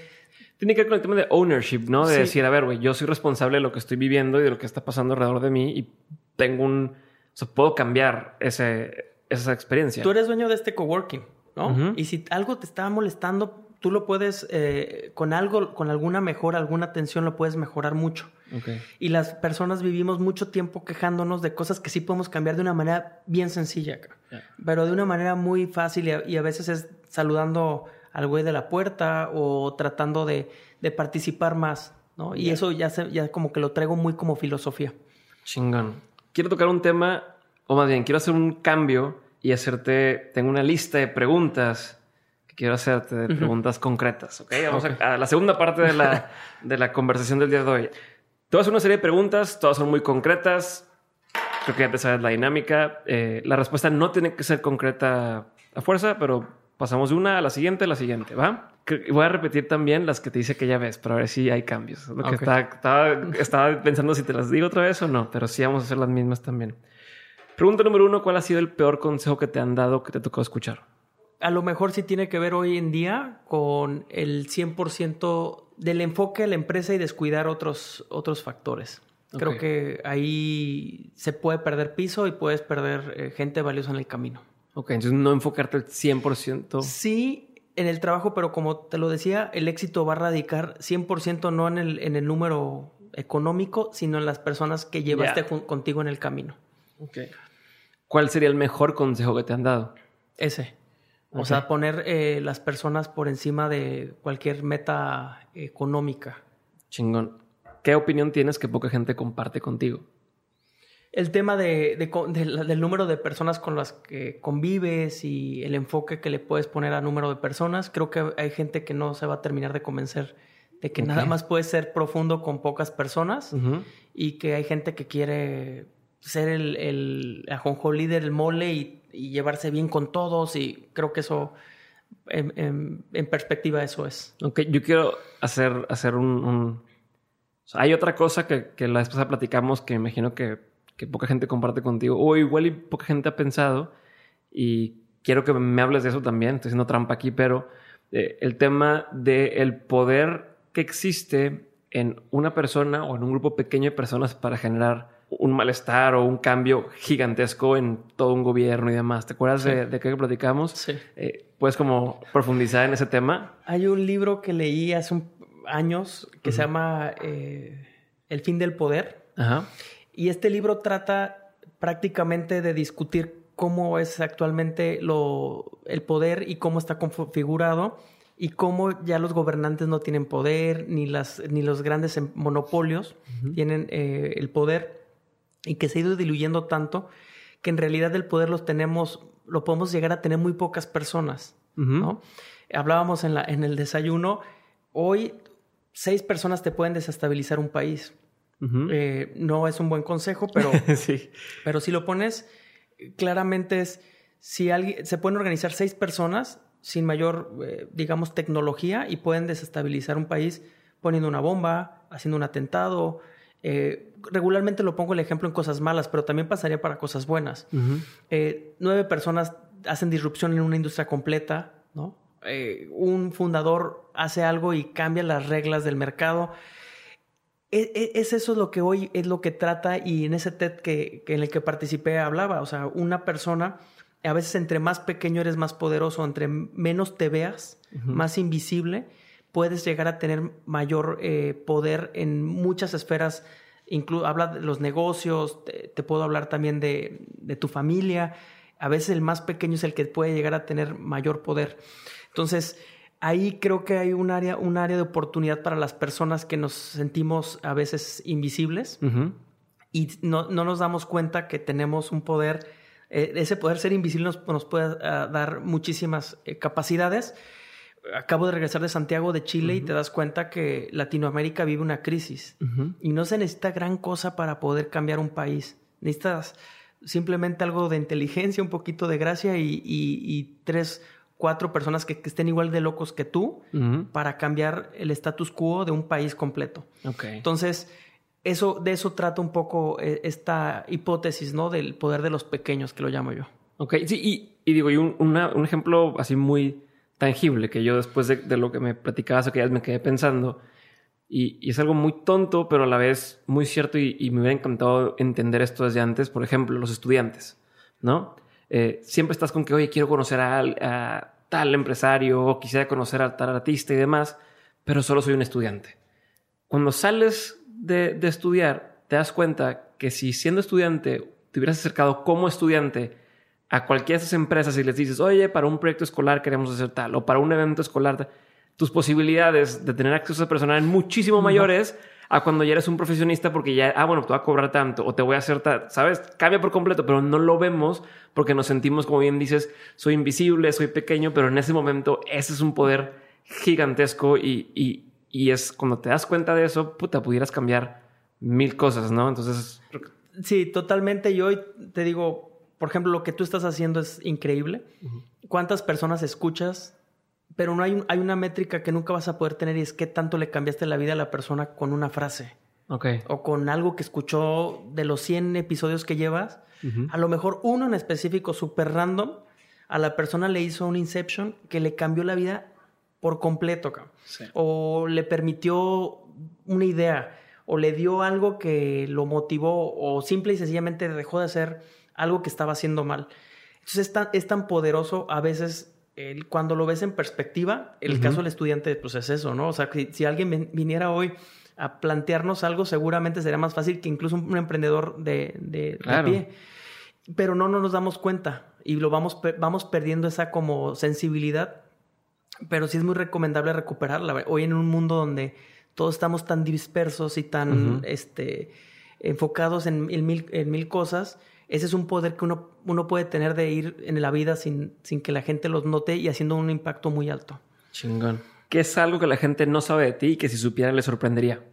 tiene que ver con el tema de ownership, ¿no? De decir, a ver, güey, yo soy responsable de lo que estoy viviendo y de lo que está pasando alrededor de mí y tengo un, o sea, puedo cambiar ese, esa experiencia. Tú eres dueño de este coworking, ¿no? Y si algo te está molestando, tú lo puedes, eh, con algo, con alguna mejora, alguna atención, lo puedes mejorar mucho. Y las personas vivimos mucho tiempo quejándonos de cosas que sí podemos cambiar de una manera bien sencilla, pero de una manera muy fácil y a, veces es saludando al güey de la puerta o tratando de, participar más, ¿no? Y eso ya, se, ya como que lo traigo muy como filosofía. Chingón quiero tocar un tema, o más bien, quiero hacer un cambio y hacerte, tengo una lista de preguntas que quiero hacerte, de preguntas concretas, ¿ok? Vamos A, la segunda parte de la, de la conversación del día de hoy. Te voy a hacer una serie de preguntas, todas son muy concretas, creo que ya te sabes la dinámica. Eh, la respuesta no tiene que ser concreta a fuerza, pero pasamos de una a la siguiente, a la siguiente, ¿va? Voy a repetir también las que te dice que ya ves, para ver si hay cambios. Lo que estaba, pensando si te las digo otra vez o no, pero sí vamos a hacer las mismas también. Pregunta número uno, ¿cuál ha sido el peor consejo que te han dado que te tocó escuchar? A lo mejor sí tiene que ver hoy en día con el 100% del enfoque de la empresa y descuidar otros, otros factores. Creo que ahí se puede perder piso y puedes perder eh, gente valiosa en el camino. Ok, entonces no enfocarte al 100%. Sí, en el trabajo, pero como te lo decía, el éxito va a radicar 100% no en el, en el número económico, sino en las personas que llevaste contigo en el camino. Okay. ¿Cuál sería el mejor consejo que te han dado? Ese. O sea, poner eh, las personas por encima de cualquier meta económica. Chingón. ¿Qué opinión tienes que poca gente comparte contigo? El tema de, del número de personas con las que convives y el enfoque que le puedes poner a número de personas, creo que hay gente que no se va a terminar de convencer de que nada más puede ser profundo con pocas personas y que hay gente que quiere ser el, el ajonjo líder, el mole y, llevarse bien con todos y creo que eso, en, perspectiva, eso es. Ok, yo quiero hacer, hacer un... hay otra cosa que, que la vez pasada platicamos que me imagino que, que poca gente comparte contigo o igual y poca gente ha pensado y quiero que me hables de eso también, estoy haciendo trampa aquí, pero eh, el tema del poder que existe en una persona o en un grupo pequeño de personas para generar un malestar o un cambio gigantesco en todo un gobierno y demás. ¿Te acuerdas de, de, qué platicamos? Sí. Eh, ¿Puedes como profundizar en ese tema? Hay un libro que leí hace años que se llama eh, El fin del poder. Ajá. Y este libro trata prácticamente de discutir cómo es actualmente lo, el poder y cómo está configurado y cómo ya los gobernantes no tienen poder, ni, las, ni los grandes em, monopolios tienen eh, el poder, y que se ha ido diluyendo tanto que en realidad el poder los tenemos, lo podemos llegar a tener muy pocas personas, ¿no? Hablábamos en, la, en el desayuno, hoy seis personas te pueden desestabilizar un país. Eh, no es un buen consejo, pero, sí. pero si lo pones, claramente es, si alguien, se pueden organizar seis personas sin mayor, eh, digamos, tecnología y pueden desestabilizar un país poniendo una bomba, haciendo un atentado. Eh, regularmente lo pongo el ejemplo en cosas malas, pero también pasaría para cosas buenas. Eh, nueve personas hacen disrupción en una industria completa, ¿no? un fundador hace algo y cambia las reglas del mercado. E, e, es, eso lo que hoy es lo que trata y en ese TED que, que en el que participé hablaba, o sea, una persona a veces entre más pequeño eres más poderoso, entre menos te veas, más invisible, puedes llegar a tener mayor eh, poder en muchas esferas. habla de los negocios, te, puedo hablar también de, tu familia. A veces el más pequeño es el que puede llegar a tener mayor poder. Entonces, ahí creo que hay un área, un área de oportunidad para las personas que nos sentimos a veces invisibles y no, no nos damos cuenta que tenemos un poder eh, ese poder ser invisible nos, puede ah, dar muchísimas eh, capacidades. Acabo de regresar de Santiago de Chile y te das cuenta que Latinoamérica vive una crisis y no se necesita gran cosa para poder cambiar un país. Necesitas simplemente algo de inteligencia, un poquito de gracia y, tres, cuatro personas que, estén igual de locos que tú para cambiar el status quo de un país completo. Entonces, eso, de eso trata un poco eh, esta hipótesis, ¿no? Del poder de los pequeños, que lo llamo yo. Ok, sí, y, digo, y un, un, ejemplo así muy tangible que yo después de, lo que me platicabas o que ya me quedé pensando, y, es algo muy tonto, pero a la vez muy cierto, y, me hubiera encantado entender esto desde antes, por ejemplo, los estudiantes, ¿no? Eh, siempre estás con que, oye, quiero conocer a, a tal empresario, o quisiera conocer a tal artista y demás, pero solo soy un estudiante. Cuando sales de, estudiar, te das cuenta que si siendo estudiante te hubieras acercado como estudiante a cualquiera de esas empresas y les dices, oye, para un proyecto escolar queremos hacer tal, o para un evento escolar, tus posibilidades de tener acceso a personal son muchísimo mayores a cuando ya eres un profesionista porque ya, ah, bueno, te voy a cobrar tanto o te voy a hacer tal, ¿sabes? Cambia por completo, pero no lo vemos porque nos sentimos, como bien dices, soy invisible, soy pequeño, pero en ese momento ese es un poder gigantesco y, y es cuando te das cuenta de eso, puta, pudieras cambiar mil cosas, ¿no? Entonces... Sí, totalmente. Y hoy te digo, por ejemplo, lo que tú estás haciendo es increíble. ¿Cuántas personas escuchas? Pero no hay, hay una métrica que nunca vas a poder tener y es qué tanto le cambiaste la vida a la persona con una frase. Ok. O con algo que escuchó de los 100 episodios que llevas. A lo mejor uno en específico, súper random, a la persona le hizo un inception que le cambió la vida por completo, O le permitió una idea, o le dio algo que lo motivó, o simple y sencillamente dejó de hacer algo que estaba haciendo mal. Entonces es tan, es tan poderoso a veces el, cuando lo ves en perspectiva, el caso del estudiante, pues es eso, ¿no? O sea, si, alguien viniera hoy a plantearnos algo, seguramente sería más fácil que incluso un, emprendedor de, de, pie. Pero no, no nos damos cuenta y lo vamos, vamos perdiendo esa como sensibilidad pero sí es muy recomendable recuperarla. Hoy en un mundo donde todos estamos tan dispersos y tan, este, enfocados en, mil, en mil cosas, ese es un poder que uno, uno puede tener de ir en la vida sin, sin que la gente los note y haciendo un impacto muy alto. Chingón. ¿Qué es algo que la gente no sabe de ti y que si supiera le sorprendería?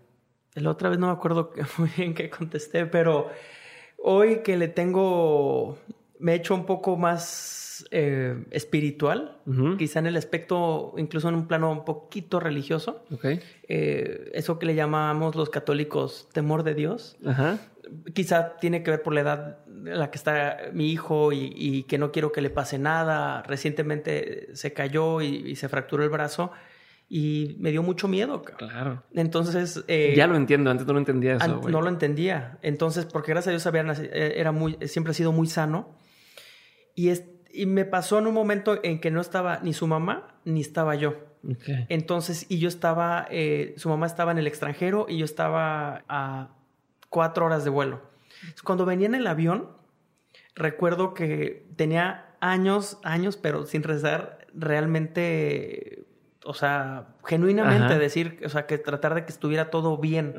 La otra vez no me acuerdo muy bien qué contesté, pero hoy que le tengo, me he hecho un poco más eh, espiritual, quizá en el aspecto, incluso en un plano un poquito religioso. Okay. Eh, eso que le llamamos los católicos temor de Dios. Quizá tiene que ver por la edad en la que está mi hijo y, que no quiero que le pase nada. Recientemente se cayó y se fracturó el brazo y me dio mucho miedo. Claro. Entonces... Eh, ya lo entiendo, antes no lo entendía eso. no lo entendía. Entonces, porque gracias a Dios había, eh, era muy, siempre ha sido muy sano. Y, es, y me pasó en un momento en que no estaba ni su mamá ni estaba yo. Entonces, y yo estaba, eh, su mamá estaba en el extranjero y yo estaba a cuatro horas de vuelo. Cuando venía en el avión, recuerdo que tenía años, años, pero sin rezar, realmente o sea, genuinamente decir, o sea, que tratar de que estuviera todo bien.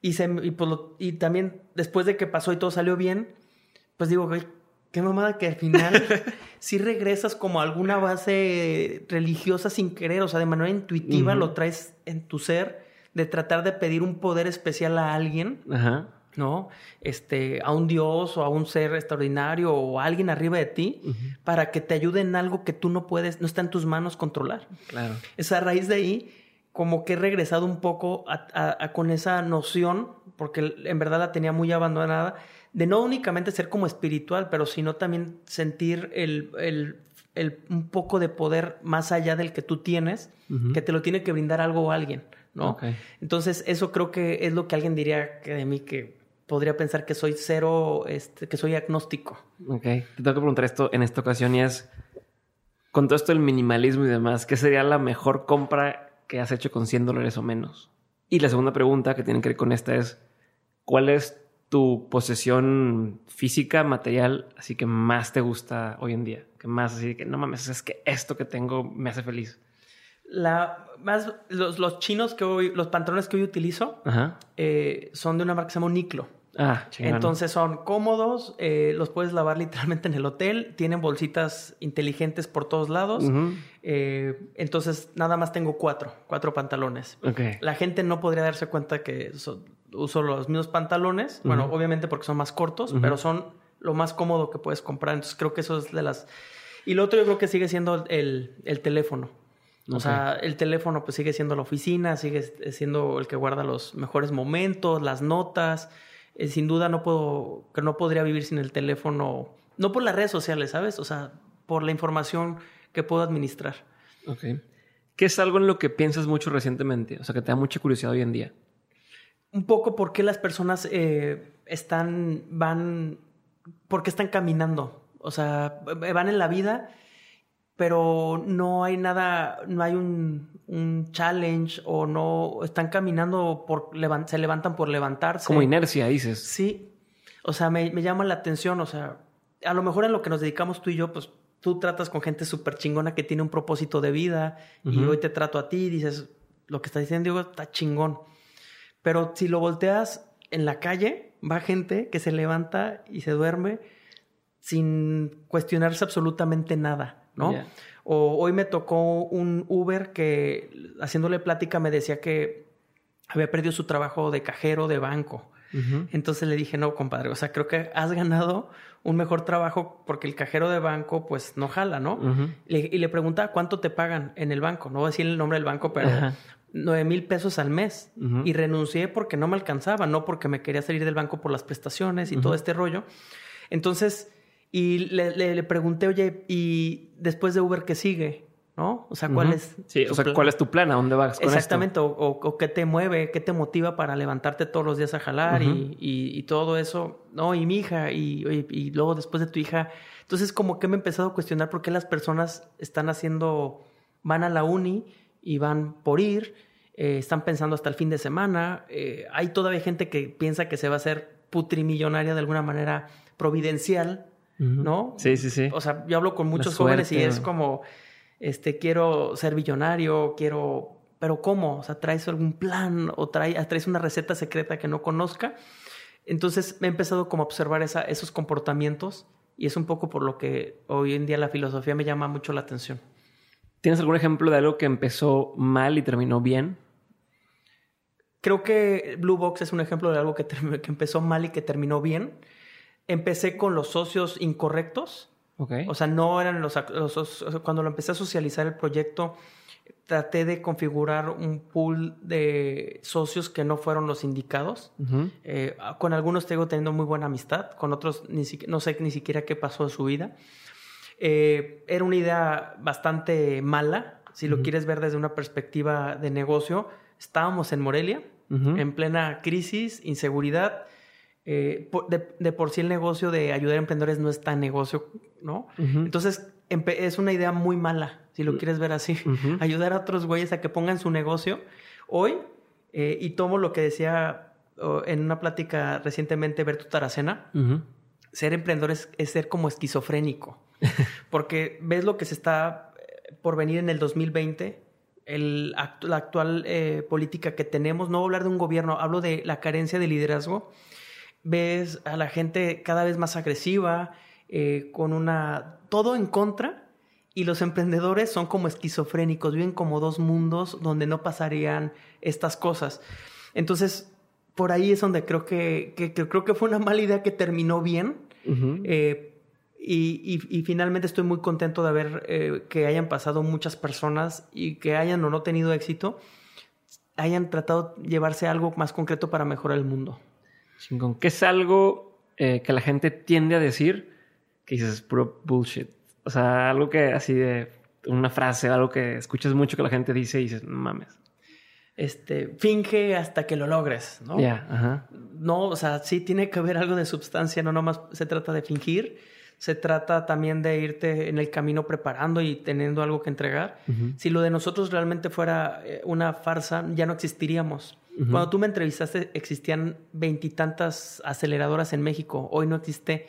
Y, se, y, pues y, también después de que pasó y todo salió bien, pues digo, güey, qué mamada que al final sí regresas como a alguna base religiosa sin querer, o sea, de manera intuitiva lo traes en tu ser, de tratar de pedir un poder especial a alguien. Ajá. ¿no? Este, a un Dios o a un ser extraordinario o a alguien arriba de ti para que te ayude en algo que tú no puedes, no está en tus manos controlar. Claro. Es a raíz de ahí como que he regresado un poco a, con esa noción, porque en verdad la tenía muy abandonada, de no únicamente ser como espiritual, pero sino también sentir el, el, un poco de poder más allá del que tú tienes, que te lo tiene que brindar algo o alguien, ¿no? Entonces, eso creo que es lo que alguien diría que de mí que podría pensar que soy cero, este, que soy agnóstico. Ok, te tengo que preguntar esto en esta ocasión y es, con todo esto del minimalismo y demás, ¿qué sería la mejor compra que has hecho con 100 dólares o menos? Y la segunda pregunta que tiene que ver con esta es, ¿cuál es tu posesión física, material, así que más te gusta hoy en día? Que más así que no mames, es que esto que tengo me hace feliz. La, más, los, los chinos que hoy, los pantalones que hoy utilizo eh, son de una marca que se llama Niclo. Ah, Entonces son cómodos, eh, los puedes lavar literalmente en el hotel, tienen bolsitas inteligentes por todos lados. Eh, entonces nada más tengo cuatro, cuatro pantalones. La gente no podría darse cuenta que uso los mismos pantalones, bueno, obviamente porque son más cortos, pero son lo más cómodo que puedes comprar. Entonces creo que eso es de las... Y lo otro yo creo que sigue siendo el, el teléfono. O sea, el teléfono pues sigue siendo la oficina, sigue siendo el que guarda los mejores momentos, las notas. Eh, sin duda no puedo, que no podría vivir sin el teléfono, no por las redes sociales, ¿sabes? O sea, por la información que puedo administrar. Ok. ¿Qué es algo en lo que piensas mucho recientemente? O sea, que te da mucha curiosidad hoy en día. Un poco por qué las personas eh, están, van, por qué están caminando. O sea, van en la vida pero no hay nada, no hay un, un challenge o no están caminando por se levantan por levantarse. Como inercia, dices. Sí. O sea, me, me, llama la atención. O sea, a lo mejor en lo que nos dedicamos tú y yo, pues tú tratas con gente súper chingona que tiene un propósito de vida y hoy te trato a ti y dices, lo que está diciendo Diego está chingón. Pero si lo volteas en la calle, va gente que se levanta y se duerme sin cuestionarse absolutamente nada. ¿No? O hoy me tocó un Uber que haciéndole plática me decía que había perdido su trabajo de cajero de banco. Entonces le dije, no, compadre, o sea, creo que has ganado un mejor trabajo porque el cajero de banco pues no jala, ¿no? y le preguntaba cuánto te pagan en el banco, no voy a decir el nombre del banco, pero nueve mil pesos al mes. Y renuncié porque no me alcanzaba, no porque me quería salir del banco por las prestaciones y todo este rollo. Entonces, y le, le, pregunté, oye, ¿y después de Uber qué sigue? ¿No? O sea, ¿cuál es? Sí, o sea, ¿cuál es tu plan? ¿A dónde vas con Exactamente, O, o, qué te mueve, qué te motiva para levantarte todos los días a jalar y, y, todo eso. No, y mi hija, y, y, luego después de tu hija. Entonces, como que me he empezado a cuestionar por qué las personas están haciendo, van a la uni y van por ir, eh, están pensando hasta el fin de semana. Eh, hay todavía gente que piensa que se va a hacer putrimillonaria de alguna manera providencial ¿no? Sí, sí, sí. O sea, yo hablo con muchos jóvenes y es como, este, quiero ser billonario, quiero, pero ¿cómo? O sea, ¿traes algún plan o traes, traes una receta secreta que no conozca? Entonces he empezado como a observar esa, esos comportamientos y es un poco por lo que hoy en día la filosofía me llama mucho la atención. ¿Tienes algún ejemplo de algo que empezó mal y terminó bien? Creo que Blue Box es un ejemplo de algo que, que empezó mal y que terminó bien. Empecé con los socios incorrectos. Okay. O sea, no eran los, los, Cuando lo empecé a socializar el proyecto, traté de configurar un pool de socios que no fueron los indicados. Eh, con algunos tengo teniendo muy buena amistad, con otros ni no sé ni siquiera qué pasó en su vida. Eh, era una idea bastante mala, si lo quieres ver desde una perspectiva de negocio. Estábamos en Morelia, en plena crisis, inseguridad. Eh, de, por sí el negocio de ayudar a emprendedores no es tan negocio, ¿no? Entonces es una idea muy mala si lo quieres ver así. Ayudar a otros güeyes a que pongan su negocio. Hoy, eh, y tomo lo que decía en una plática recientemente Berto Taracena, ser emprendedor es, ser como esquizofrénico. Porque ves lo que se está eh, por venir en el 2020, el, la actual eh, política que tenemos. No voy a hablar de un gobierno, hablo de la carencia de liderazgo. Ves a la gente cada vez más agresiva, con una... todo en contra y los emprendedores son como esquizofrénicos, viven como dos mundos donde no pasarían estas cosas. Entonces, por ahí es donde creo que, creo que fue una mala idea que terminó bien. Eh, y, finalmente estoy muy contento de ver eh, que hayan pasado muchas personas y que hayan o no tenido éxito, hayan tratado de llevarse algo más concreto para mejorar el mundo. ¿Qué es algo eh, que la gente tiende a decir que dices puro bullshit? O sea, algo que así de una frase, algo que escuchas mucho que la gente dice y dices, no mames. Este, finge hasta que lo logres, ¿no? Ya, ajá. No, o sea, sí tiene que haber algo de sustancia, no nomás se trata de fingir, se trata también de irte en el camino preparando y teniendo algo que entregar. Si lo de nosotros realmente fuera eh, una farsa, ya no existiríamos. Cuando tú me entrevistaste, existían veintitantas aceleradoras en México. Hoy no existe.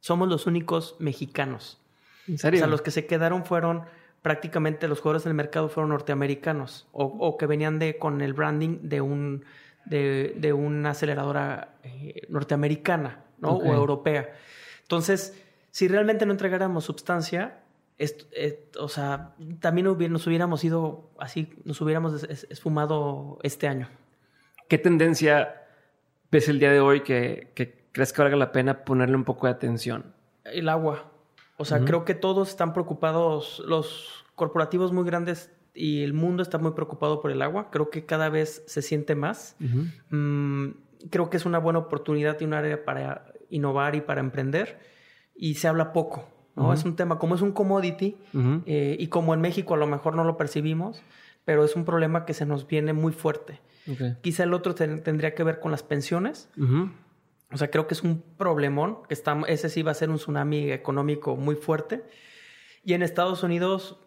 Somos los únicos mexicanos. ¿En serio? O sea, los que se quedaron fueron prácticamente los jugadores del mercado fueron norteamericanos o, que venían de con el branding de un de, una aceleradora eh, norteamericana ¿no? o europea. Entonces, si realmente no entregáramos sustancia, eh, o sea, también nos hubiéramos ido así, nos hubiéramos esfumado este año. ¿Qué tendencia ves el día de hoy que, que crees que valga la pena ponerle un poco de atención? El agua. O sea, creo que todos están preocupados, los corporativos muy grandes y el mundo está muy preocupado por el agua. Creo que cada vez se siente más. Mm, creo que es una buena oportunidad y un área para innovar y para emprender. Y se habla poco, ¿no? Es un tema, como es un commodity eh, y como en México a lo mejor no lo percibimos, pero es un problema que se nos viene muy fuerte. Quizá el otro tendría que ver con las pensiones. O sea, creo que es un problemón, que está, ese sí va a ser un tsunami económico muy fuerte. Y en Estados Unidos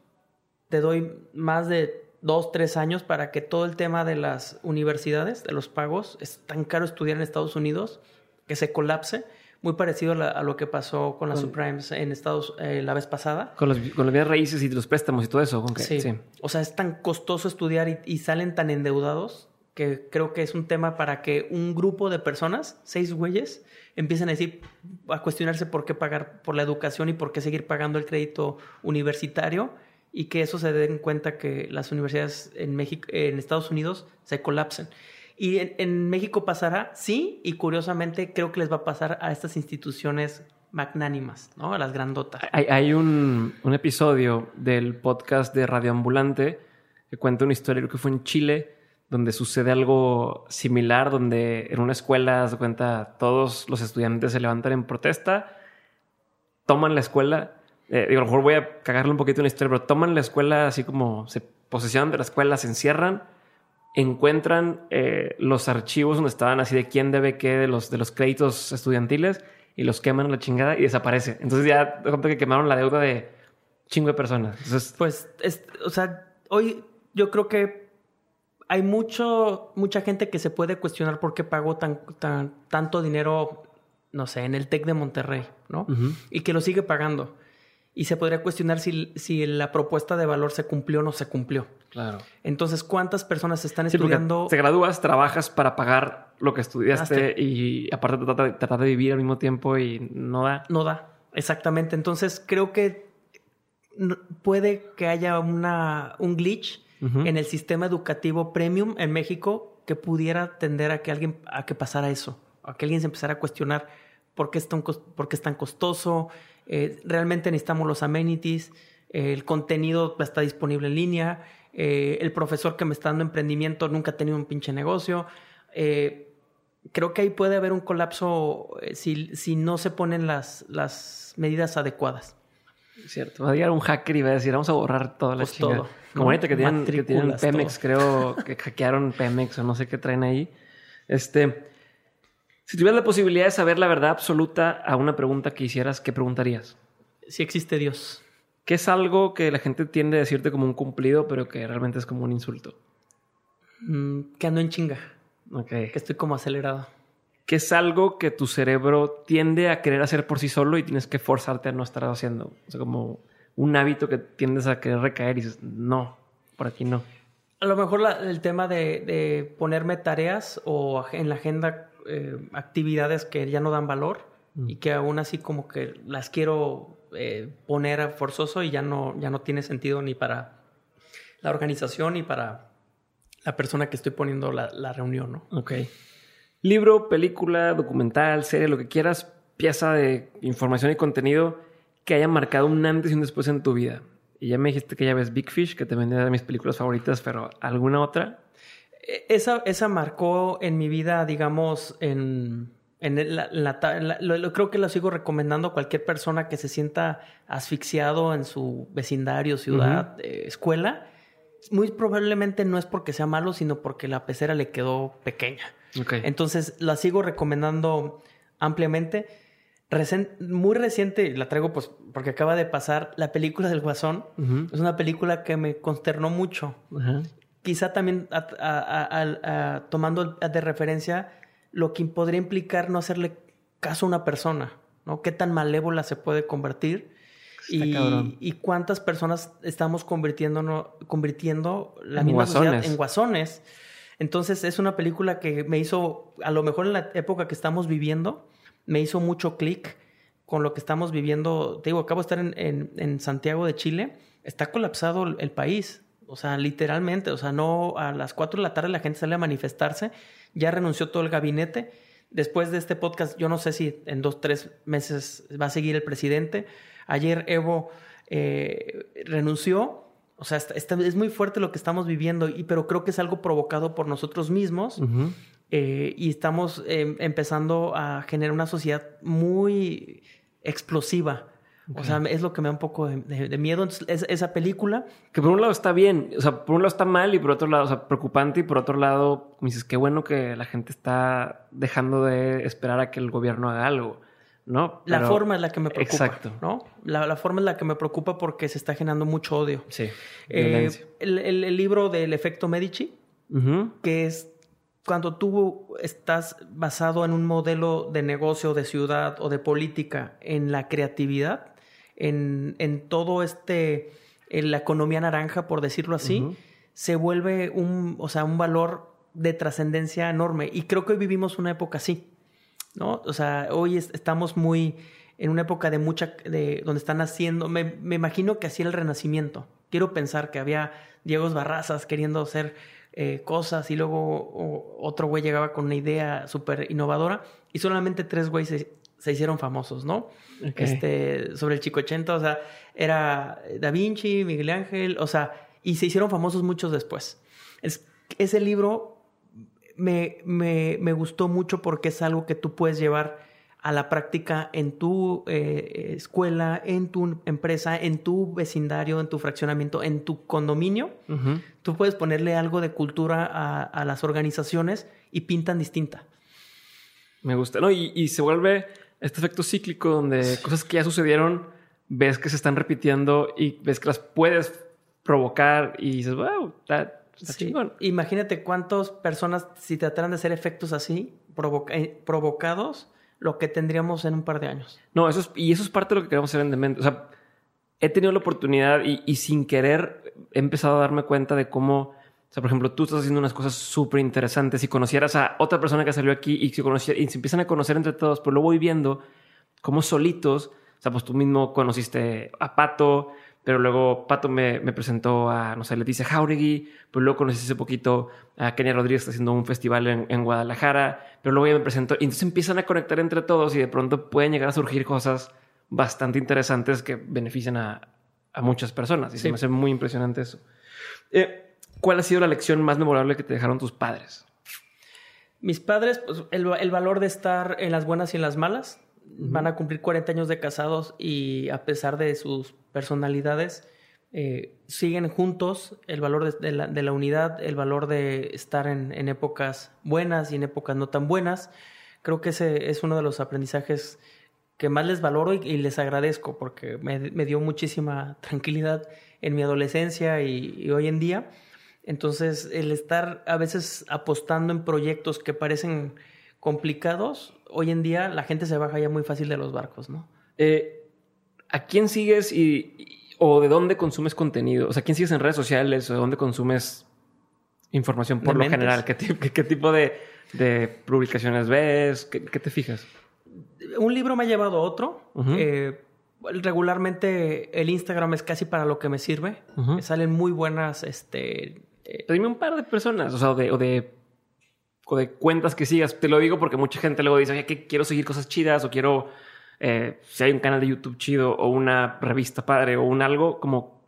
te doy más de dos, tres años para que todo el tema de las universidades, de los pagos, es tan caro estudiar en Estados Unidos que se colapse. Muy parecido a, lo que pasó con las subprimes en Estados eh, la vez pasada. Con los, con los bienes raíces y los préstamos y todo eso. sí. O sea, es tan costoso estudiar y salen tan endeudados que creo que es un tema para que un grupo de personas, seis güeyes, empiecen a decir, a cuestionarse por qué pagar por la educación y por qué seguir pagando el crédito universitario y que eso se den cuenta que las universidades en México, en Estados Unidos se colapsen. Y en, México pasará, sí, y curiosamente creo que les va a pasar a estas instituciones magnánimas, ¿no? A las grandotas. Hay, un, un, episodio del podcast de Radioambulante que cuenta una historia, creo que fue en Chile, donde sucede algo similar, donde en una escuela, se cuenta, todos los estudiantes se levantan en protesta, toman la escuela, eh, digo, a lo mejor voy a cagarle un poquito en la historia, pero toman la escuela así como se posesionan de la escuela, se encierran, encuentran eh, los archivos donde estaban así de quién debe qué de los, de los créditos estudiantiles y los queman a la chingada y desaparece. Entonces ya de que quemaron la deuda de chingo de personas. Entonces, pues, o sea, hoy yo creo que hay mucho, mucha gente que se puede cuestionar por qué pagó tan, tan, tanto dinero, no sé, en el TEC de Monterrey, ¿no? Y que lo sigue pagando. y se podría cuestionar si, si la propuesta de valor se cumplió o no se cumplió. Claro. Entonces, ¿cuántas personas están Sí, estudiando? te gradúas, trabajas para pagar lo que estudiaste y aparte tratar de, tratar de vivir al mismo tiempo y no da. No da, exactamente. Entonces, creo que puede que haya una, un glitch En el sistema educativo premium en México que pudiera tender a que alguien a que pasara eso, a que alguien se empezara a cuestionar por qué es tan, por qué es tan costoso, eh, realmente necesitamos los amenities, eh, el contenido está disponible en línea, eh, el profesor que me está dando emprendimiento nunca ha tenido un pinche negocio. creo que ahí puede haber un colapso si, si no se ponen las, las medidas adecuadas. Cierto. Va a llegar un hacker y va a decir, vamos a borrar toda la Pues chingada. todo, Como ahorita que tienen, que tienen Pemex, todo. creo que hackearon Pemex o no sé qué traen ahí. Este, si tuvieras la posibilidad de saber la verdad absoluta a una pregunta que hicieras, ¿qué preguntarías? Si existe Dios. ¿Qué es algo que la gente tiende a decirte como un cumplido, pero que realmente es como un insulto? Mm, que ando en chinga, Ok. que estoy como acelerado. ¿Qué es algo que tu cerebro tiende a querer hacer por sí solo y tienes que forzarte a no estar haciendo? O sea, como un hábito que tiendes a querer recaer y dices, no, por aquí no. A lo mejor la- el tema de, de ponerme tareas o en la agenda eh, actividades que ya no dan valor y que aún así como que las quiero eh, poner forzoso y ya no, ya no tiene sentido ni para la organización ni para la persona que estoy poniendo la, la reunión, ¿no? Ok. Libro, película, documental, serie, lo que quieras, pieza de información y contenido que haya marcado un antes y un después en tu vida. Y ya me dijiste que ya ves Big Fish, que también es de mis películas favoritas, pero ¿alguna otra? E- Esa, esa marcó en mi vida, digamos, en, en el- la, la ta- en la- lo, lo- creo que lo sigo recomendando a cualquier persona que se sienta asfixiado en su vecindario, ciudad, eh, escuela. Muy probablemente no es porque sea malo, sino porque la pecera le quedó pequeña. Entonces la sigo recomendando ampliamente. Muy reciente, la traigo pues porque acaba de pasar la película del Guasón. Es una película que me consternó mucho quizá también a- a- a- a- a- tomando de referencia lo que podría implicar no hacerle caso a una persona, ¿no? Qué tan malévola se puede convertir y, cuántas personas estamos convirtiendo, convirtiendo la En misma sociedad guasones. en guasones. Entonces es una película que me hizo, a lo mejor en la época que estamos viviendo, me hizo mucho clic con lo que estamos viviendo. Te digo, acabo de estar en, Santiago de Chile, está colapsado el, el país. O sea, literalmente, o sea, no a las 4 de la tarde la gente sale a manifestarse, ya renunció todo el gabinete. Después de este podcast, yo no sé si en dos, tres meses va a seguir el presidente. Ayer Evo eh, renunció. O sea, está- está- es muy fuerte lo que estamos viviendo, y, pero creo que es algo provocado por nosotros mismos. Eh, y estamos eh, empezando a generar una sociedad muy explosiva. O sea, es lo que me da un poco de, de- de miedo. Entonces, es- esa película, Que por un lado está bien, o sea, por un lado está mal y por otro lado, o sea, preocupante y por otro lado, me dices, qué bueno que la gente está dejando de esperar a que el gobierno haga algo, ¿no? la forma es la que me preocupa. Exacto. ¿no? La, la forma es la que me preocupa porque se está generando mucho odio. Sí. Eh, el, el- el libro del efecto Medici, que es cuando tú estás basado en un modelo de negocio, de ciudad o de política, en la creatividad, en, en todo este, en la economía naranja, por decirlo así, se vuelve un, o sea, un valor de trascendencia enorme. Y creo que hoy vivimos una época así, ¿no? O sea, hoy es- estamos muy en una época de mucha, de, donde están haciendo, me, me imagino que así era el renacimiento. Quiero pensar que había Diegos Barrazas queriendo hacer eh, cosas y luego o- otro güey llegaba con una idea súper innovadora y solamente tres güeyes se, se hicieron famosos, ¿no? Este, sobre el Chico 80, o sea, era Da Vinci, Miguel Ángel, o sea, y se hicieron famosos muchos después. Es, ese libro me, me, me gustó mucho porque es algo que tú puedes llevar a la práctica en tu eh, escuela, en tu empresa, en tu vecindario, en tu fraccionamiento, en tu condominio. Tú puedes ponerle algo de cultura a, a las organizaciones y pintan distinta. Me gusta. No, y, y se vuelve este efecto cíclico donde cosas que ya sucedieron ves que se están repitiendo y ves que las puedes provocar y dices, wow, está Sí. chingón. Imagínate cuántas personas, si trataran de hacer efectos así, provoca- eh, provocados, lo que tendríamos en un par de años. No, eso es, y eso es parte de lo que queremos hacer en Demente. O sea, he tenido la oportunidad y, y sin querer he empezado a darme cuenta de cómo o sea, por ejemplo, tú estás haciendo unas cosas súper interesantes. Si conocieras a otra persona que salió aquí y se, y se empiezan a conocer entre todos, pues lo voy viendo como solitos. O sea, pues tú mismo conociste a Pato, pero luego Pato me, me presentó a, no sé, Leticia Jauregui, pues luego conocí hace poquito a Kenia Rodríguez, está haciendo un festival en, en, Guadalajara, pero luego ya me presentó. Y entonces empiezan a conectar entre todos y de pronto pueden llegar a surgir cosas bastante interesantes que benefician a, a muchas personas. Y sí. se me hace muy impresionante eso. Eh, ¿Cuál ha sido la lección más memorable que te dejaron tus padres? Mis padres, pues el, el valor de estar en las buenas y en las malas. Van a cumplir 40 años de casados y a pesar de sus personalidades, eh, siguen juntos. El valor de, la, de, la, unidad, el valor de estar en, en, épocas buenas y en épocas no tan buenas. Creo que ese es uno de los aprendizajes que más les valoro y, les agradezco porque me, me, dio muchísima tranquilidad en mi adolescencia y hoy en día. Entonces, el estar a veces apostando en proyectos que parecen complicados, hoy en día la gente se baja ya muy fácil de los barcos, ¿no? Eh, ¿A quién sigues y, y, o de dónde consumes contenido? O sea, ¿quién sigues en redes sociales o de dónde consumes información por lo general? ¿Qué, qué, qué tipo de, de, publicaciones ves? ¿Qué, ¿Qué, te fijas? Un libro me ha llevado a otro. Uh -huh. eh, regularmente el Instagram es casi para lo que me sirve. Uh -huh. Me salen muy buenas este, eh, dime un par de personas, o sea, o de, o de, o de, cuentas que sigas. Te lo digo porque mucha gente luego dice, oye, que quiero seguir cosas chidas o quiero, eh, si hay un canal de YouTube chido o una revista padre o un algo, como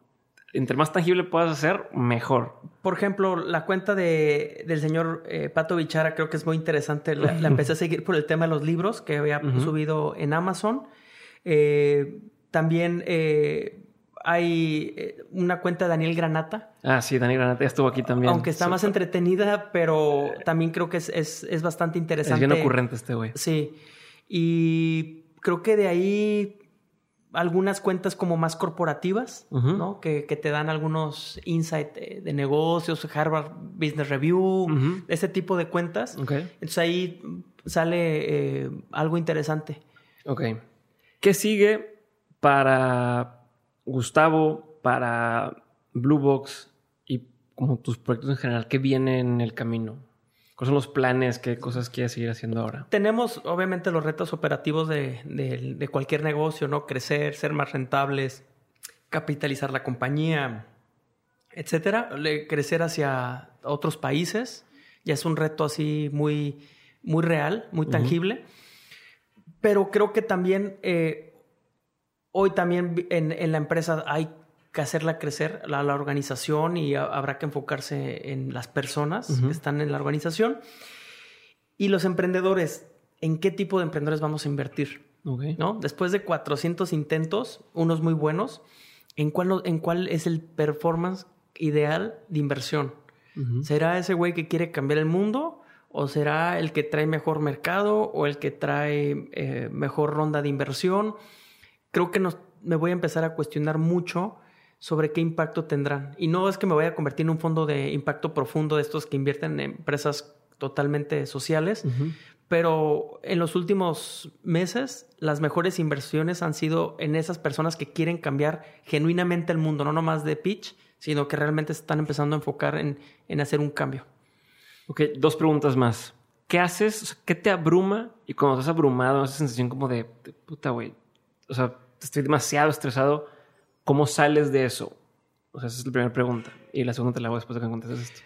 entre más tangible puedas hacer, mejor. Por ejemplo, la cuenta de, del señor eh, Pato Bichara creo que es muy interesante. La, la, empecé a seguir por el tema de los libros que había uh -huh. subido en Amazon. Eh, también eh, hay eh, una cuenta de Daniel Granata. Ah, sí, Daniel Granata ya estuvo aquí también. Aunque está sí. más entretenida, pero también creo que es, es, es bastante interesante. Es bien ocurrente este güey. Sí. Y creo que de ahí algunas cuentas como más corporativas, uh -huh. ¿no? Que, que, te dan algunos insights de, de, negocios, Harvard Business Review, uh -huh. ese tipo de cuentas. Okay. Entonces ahí sale eh, algo interesante. Ok. ¿Qué sigue para Gustavo, para Blue Box y como tus proyectos en general? ¿Qué viene en el camino? ¿Cuáles son los planes? ¿Qué cosas quieres seguir haciendo ahora? Tenemos obviamente los retos operativos de, de, de cualquier negocio, ¿no? Crecer, ser más rentables, capitalizar la compañía, etcétera. Crecer hacia otros países. Ya es un reto así muy, muy real, muy tangible. Uh -huh. Pero creo que también eh, hoy también en, en, la empresa hay que hacerla crecer, la, la organización, y a, habrá que enfocarse en las personas uh -huh. que están en la organización. Y los emprendedores, ¿en qué tipo de emprendedores vamos a invertir? Okay. ¿No? Después de 400 intentos, unos muy buenos, ¿en cuál, en cuál es el performance ideal de inversión? Uh -huh. ¿Será ese güey que quiere cambiar el mundo? ¿O será el que trae mejor mercado o el que trae eh, mejor ronda de inversión? Creo que nos, me voy a empezar a cuestionar mucho sobre qué impacto tendrán. Y no es que me vaya a convertir en un fondo de impacto profundo de estos que invierten en empresas totalmente sociales, uh -huh. pero en los últimos meses las mejores inversiones han sido en esas personas que quieren cambiar genuinamente el mundo, no nomás de pitch, sino que realmente están empezando a enfocar en, en hacer un cambio. Ok, dos preguntas más. ¿Qué haces? ¿Qué te abruma? Y cuando estás abrumado, esa sensación como de, de puta, güey. O sea, estoy demasiado estresado. ¿Cómo sales de eso? O sea, esa es la primera pregunta. Y la segunda te la hago después de que contestes esto.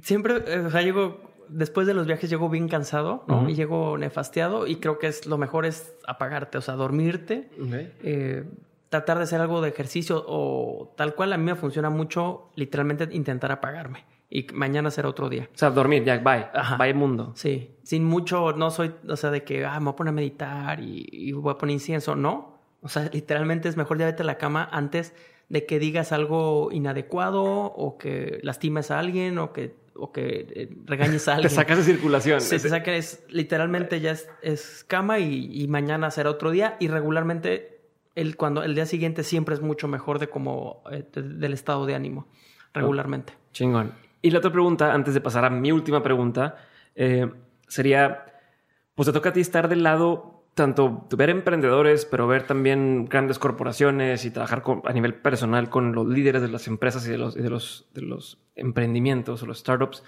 Siempre, eh, o sea, llego, después de los viajes llego bien cansado ¿no? uh -huh. y llego nefasteado y creo que es lo mejor es apagarte, o sea, dormirte, okay. eh, tratar de hacer algo de ejercicio o tal cual a mí me funciona mucho literalmente intentar apagarme y mañana será otro día. O sea, dormir, ya, bye. Ajá. Bye mundo. Sí, sin mucho, no soy, o sea, de que ah, me voy a poner a meditar y, y voy a poner incienso, no. O sea, literalmente es mejor ya vete a la cama antes de que digas algo inadecuado o que lastimes a alguien o que, o que eh, regañes a alguien. te sacas de circulación. Sí, te sacas, literalmente ya es, es cama y, y, mañana será otro día y regularmente el, cuando, el día siguiente siempre es mucho mejor de como eh, de, del estado de ánimo, regularmente. Oh, chingón. Y la otra pregunta, antes de pasar a mi última pregunta, eh, sería, pues te toca a ti estar del lado tanto ver emprendedores, pero ver también grandes corporaciones y trabajar a nivel personal con los líderes de las empresas y de los, de los, de los emprendimientos o los startups,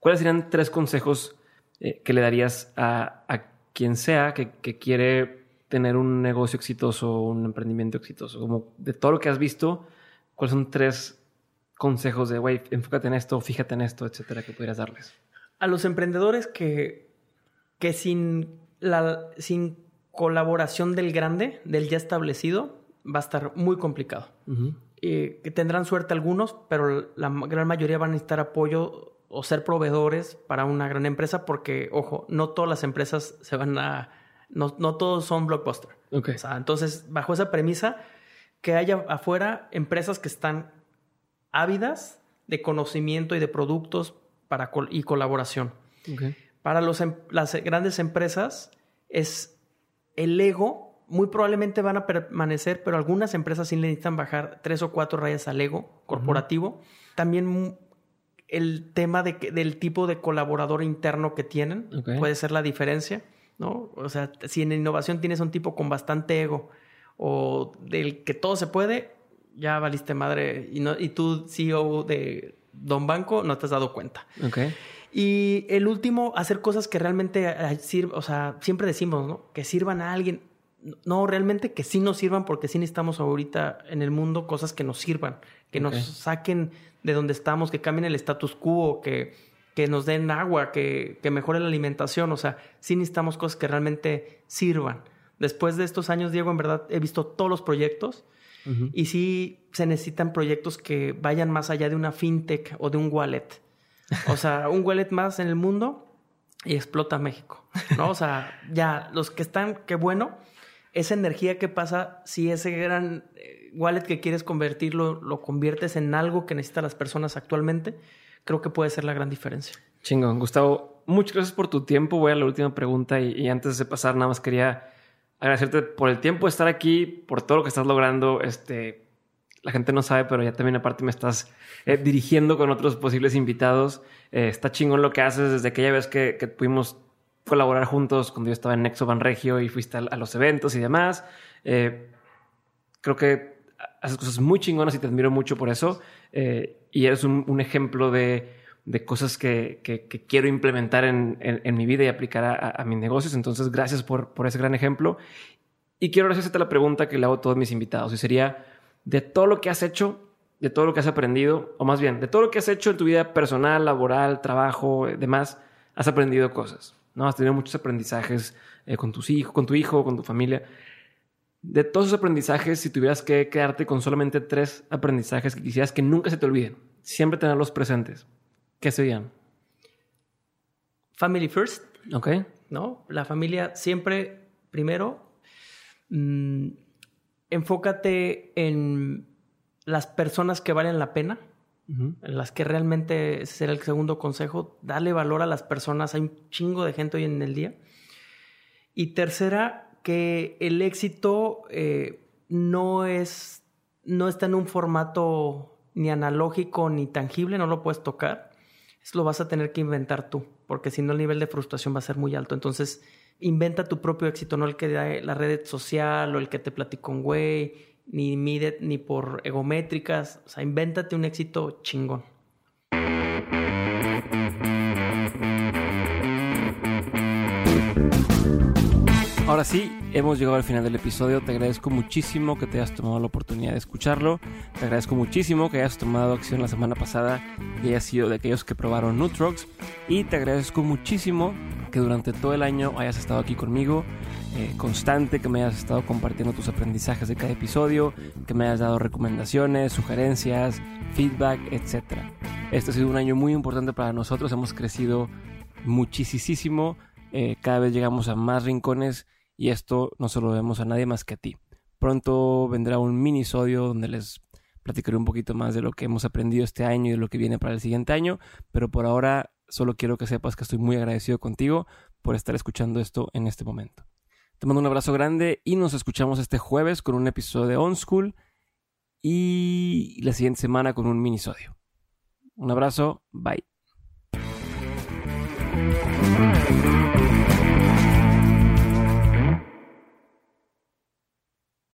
¿cuáles serían tres consejos eh, que le darías a, a quien sea que, que, quiere tener un negocio exitoso, un emprendimiento exitoso? Como de todo lo que has visto, ¿cuáles son tres consejos de, güey, enfócate en esto, fíjate en esto, etcétera, que pudieras darles? A los emprendedores que, que sin la, sin colaboración del grande, del ya establecido, va a estar muy complicado. que tendrán suerte algunos, pero la gran mayoría van a necesitar apoyo o ser proveedores para una gran empresa porque, ojo, no todas las empresas se van a... No, no todos son blockbuster. Okay. O sea, entonces, bajo esa premisa, que haya afuera empresas que están ávidas de conocimiento y de productos para y colaboración. Okay. Para los, em, las grandes empresas es el ego, muy probablemente van a permanecer, pero algunas empresas sí necesitan bajar tres o cuatro rayas al ego corporativo. También el tema de del tipo de colaborador interno que tienen puede ser la diferencia, ¿no? O sea, si en innovación tienes un tipo con bastante ego o del que todo se puede, ya valiste madre y, no, y tú, CEO de Don Banco, no te has dado cuenta. Okay. Y el último, hacer cosas que realmente sirvan, o sea, siempre decimos, ¿no? Que sirvan a alguien. No, realmente que sí nos sirvan porque sí necesitamos ahorita en el mundo cosas que nos sirvan, que nos saquen de donde estamos, que cambien el status quo, que, que nos den agua, que, que mejore la alimentación. O sea, sí necesitamos cosas que realmente sirvan. Después de estos años, Diego, en verdad he visto todos los proyectos y sí se necesitan proyectos que vayan más allá de una fintech o de un wallet o sea, un wallet más en el mundo y explota México, ¿no? O sea, ya, los que están, qué bueno, esa energía que pasa, si ese gran eh, wallet que quieres convertirlo, lo conviertes en algo que necesitan las personas actualmente, creo que puede ser la gran diferencia. Chingón, Gustavo, muchas gracias por tu tiempo. Voy a la última pregunta y, y antes de pasar, nada más quería agradecerte por el tiempo de estar aquí, por todo lo que estás logrando. Este, la gente no sabe, pero ya también aparte me estás eh, dirigiendo con otros posibles invitados. Eh, está chingón lo que haces desde aquella vez que, que pudimos colaborar juntos cuando yo estaba en Nexo Van Regio y fuiste a, los eventos y demás. Eh, creo que haces cosas muy chingonas y te admiro mucho por eso. y eres un, ejemplo de, de cosas que, que, quiero implementar en, en, mi vida y aplicar a, a, mis negocios. Entonces, gracias por, por ese gran ejemplo. Y quiero hacerte la pregunta que le hago a todos mis invitados y sería, de todo lo que has hecho, de todo lo que has aprendido, o más bien, de todo lo que has hecho en tu vida personal, laboral, trabajo, eh, demás, has aprendido cosas, ¿no? Has tenido muchos aprendizajes eh, con tus hijos, con tu hijo, con tu familia. De todos esos aprendizajes, si tuvieras que quedarte con solamente tres aprendizajes que quisieras que nunca se te olviden, siempre tenerlos presentes, ¿qué serían? Family first. Ok. ¿No? La familia siempre primero. Mm, enfócate en las personas que valen la pena, en las que realmente, ese será el segundo consejo, dale valor a las personas, hay un chingo de gente hoy en el día. Y tercera, que el éxito eh, no, es, no está en un formato ni analógico ni tangible, no lo puedes tocar, eso lo vas a tener que inventar tú, porque si no el nivel de frustración va a ser muy alto. Entonces, inventa tu propio éxito, no el que da la red social o el que te platicó un güey, ni mide ni por egométricas. O sea, invéntate un éxito chingón. Ahora sí, hemos llegado al final del episodio. Te agradezco muchísimo que te hayas tomado la oportunidad de escucharlo. Te agradezco muchísimo que hayas tomado acción la semana pasada y hayas sido de aquellos que probaron Nutrox. Y te agradezco muchísimo que durante todo el año hayas estado aquí conmigo, eh, constante, que me hayas estado compartiendo tus aprendizajes de cada episodio, que me hayas dado recomendaciones, sugerencias, feedback, etc. Este ha sido un año muy importante para nosotros. Hemos crecido muchísimo. Eh, cada vez llegamos a más rincones y esto no se lo debemos a nadie más que a ti. Pronto vendrá un minisodio donde les platicaré un poquito más de lo que hemos aprendido este año y de lo que viene para el siguiente año, pero por ahora solo quiero que sepas que estoy muy agradecido contigo por estar escuchando esto en este momento. Te mando un abrazo grande y nos escuchamos este jueves con un episodio de On School y la siguiente semana con un minisodio. Un abrazo, bye.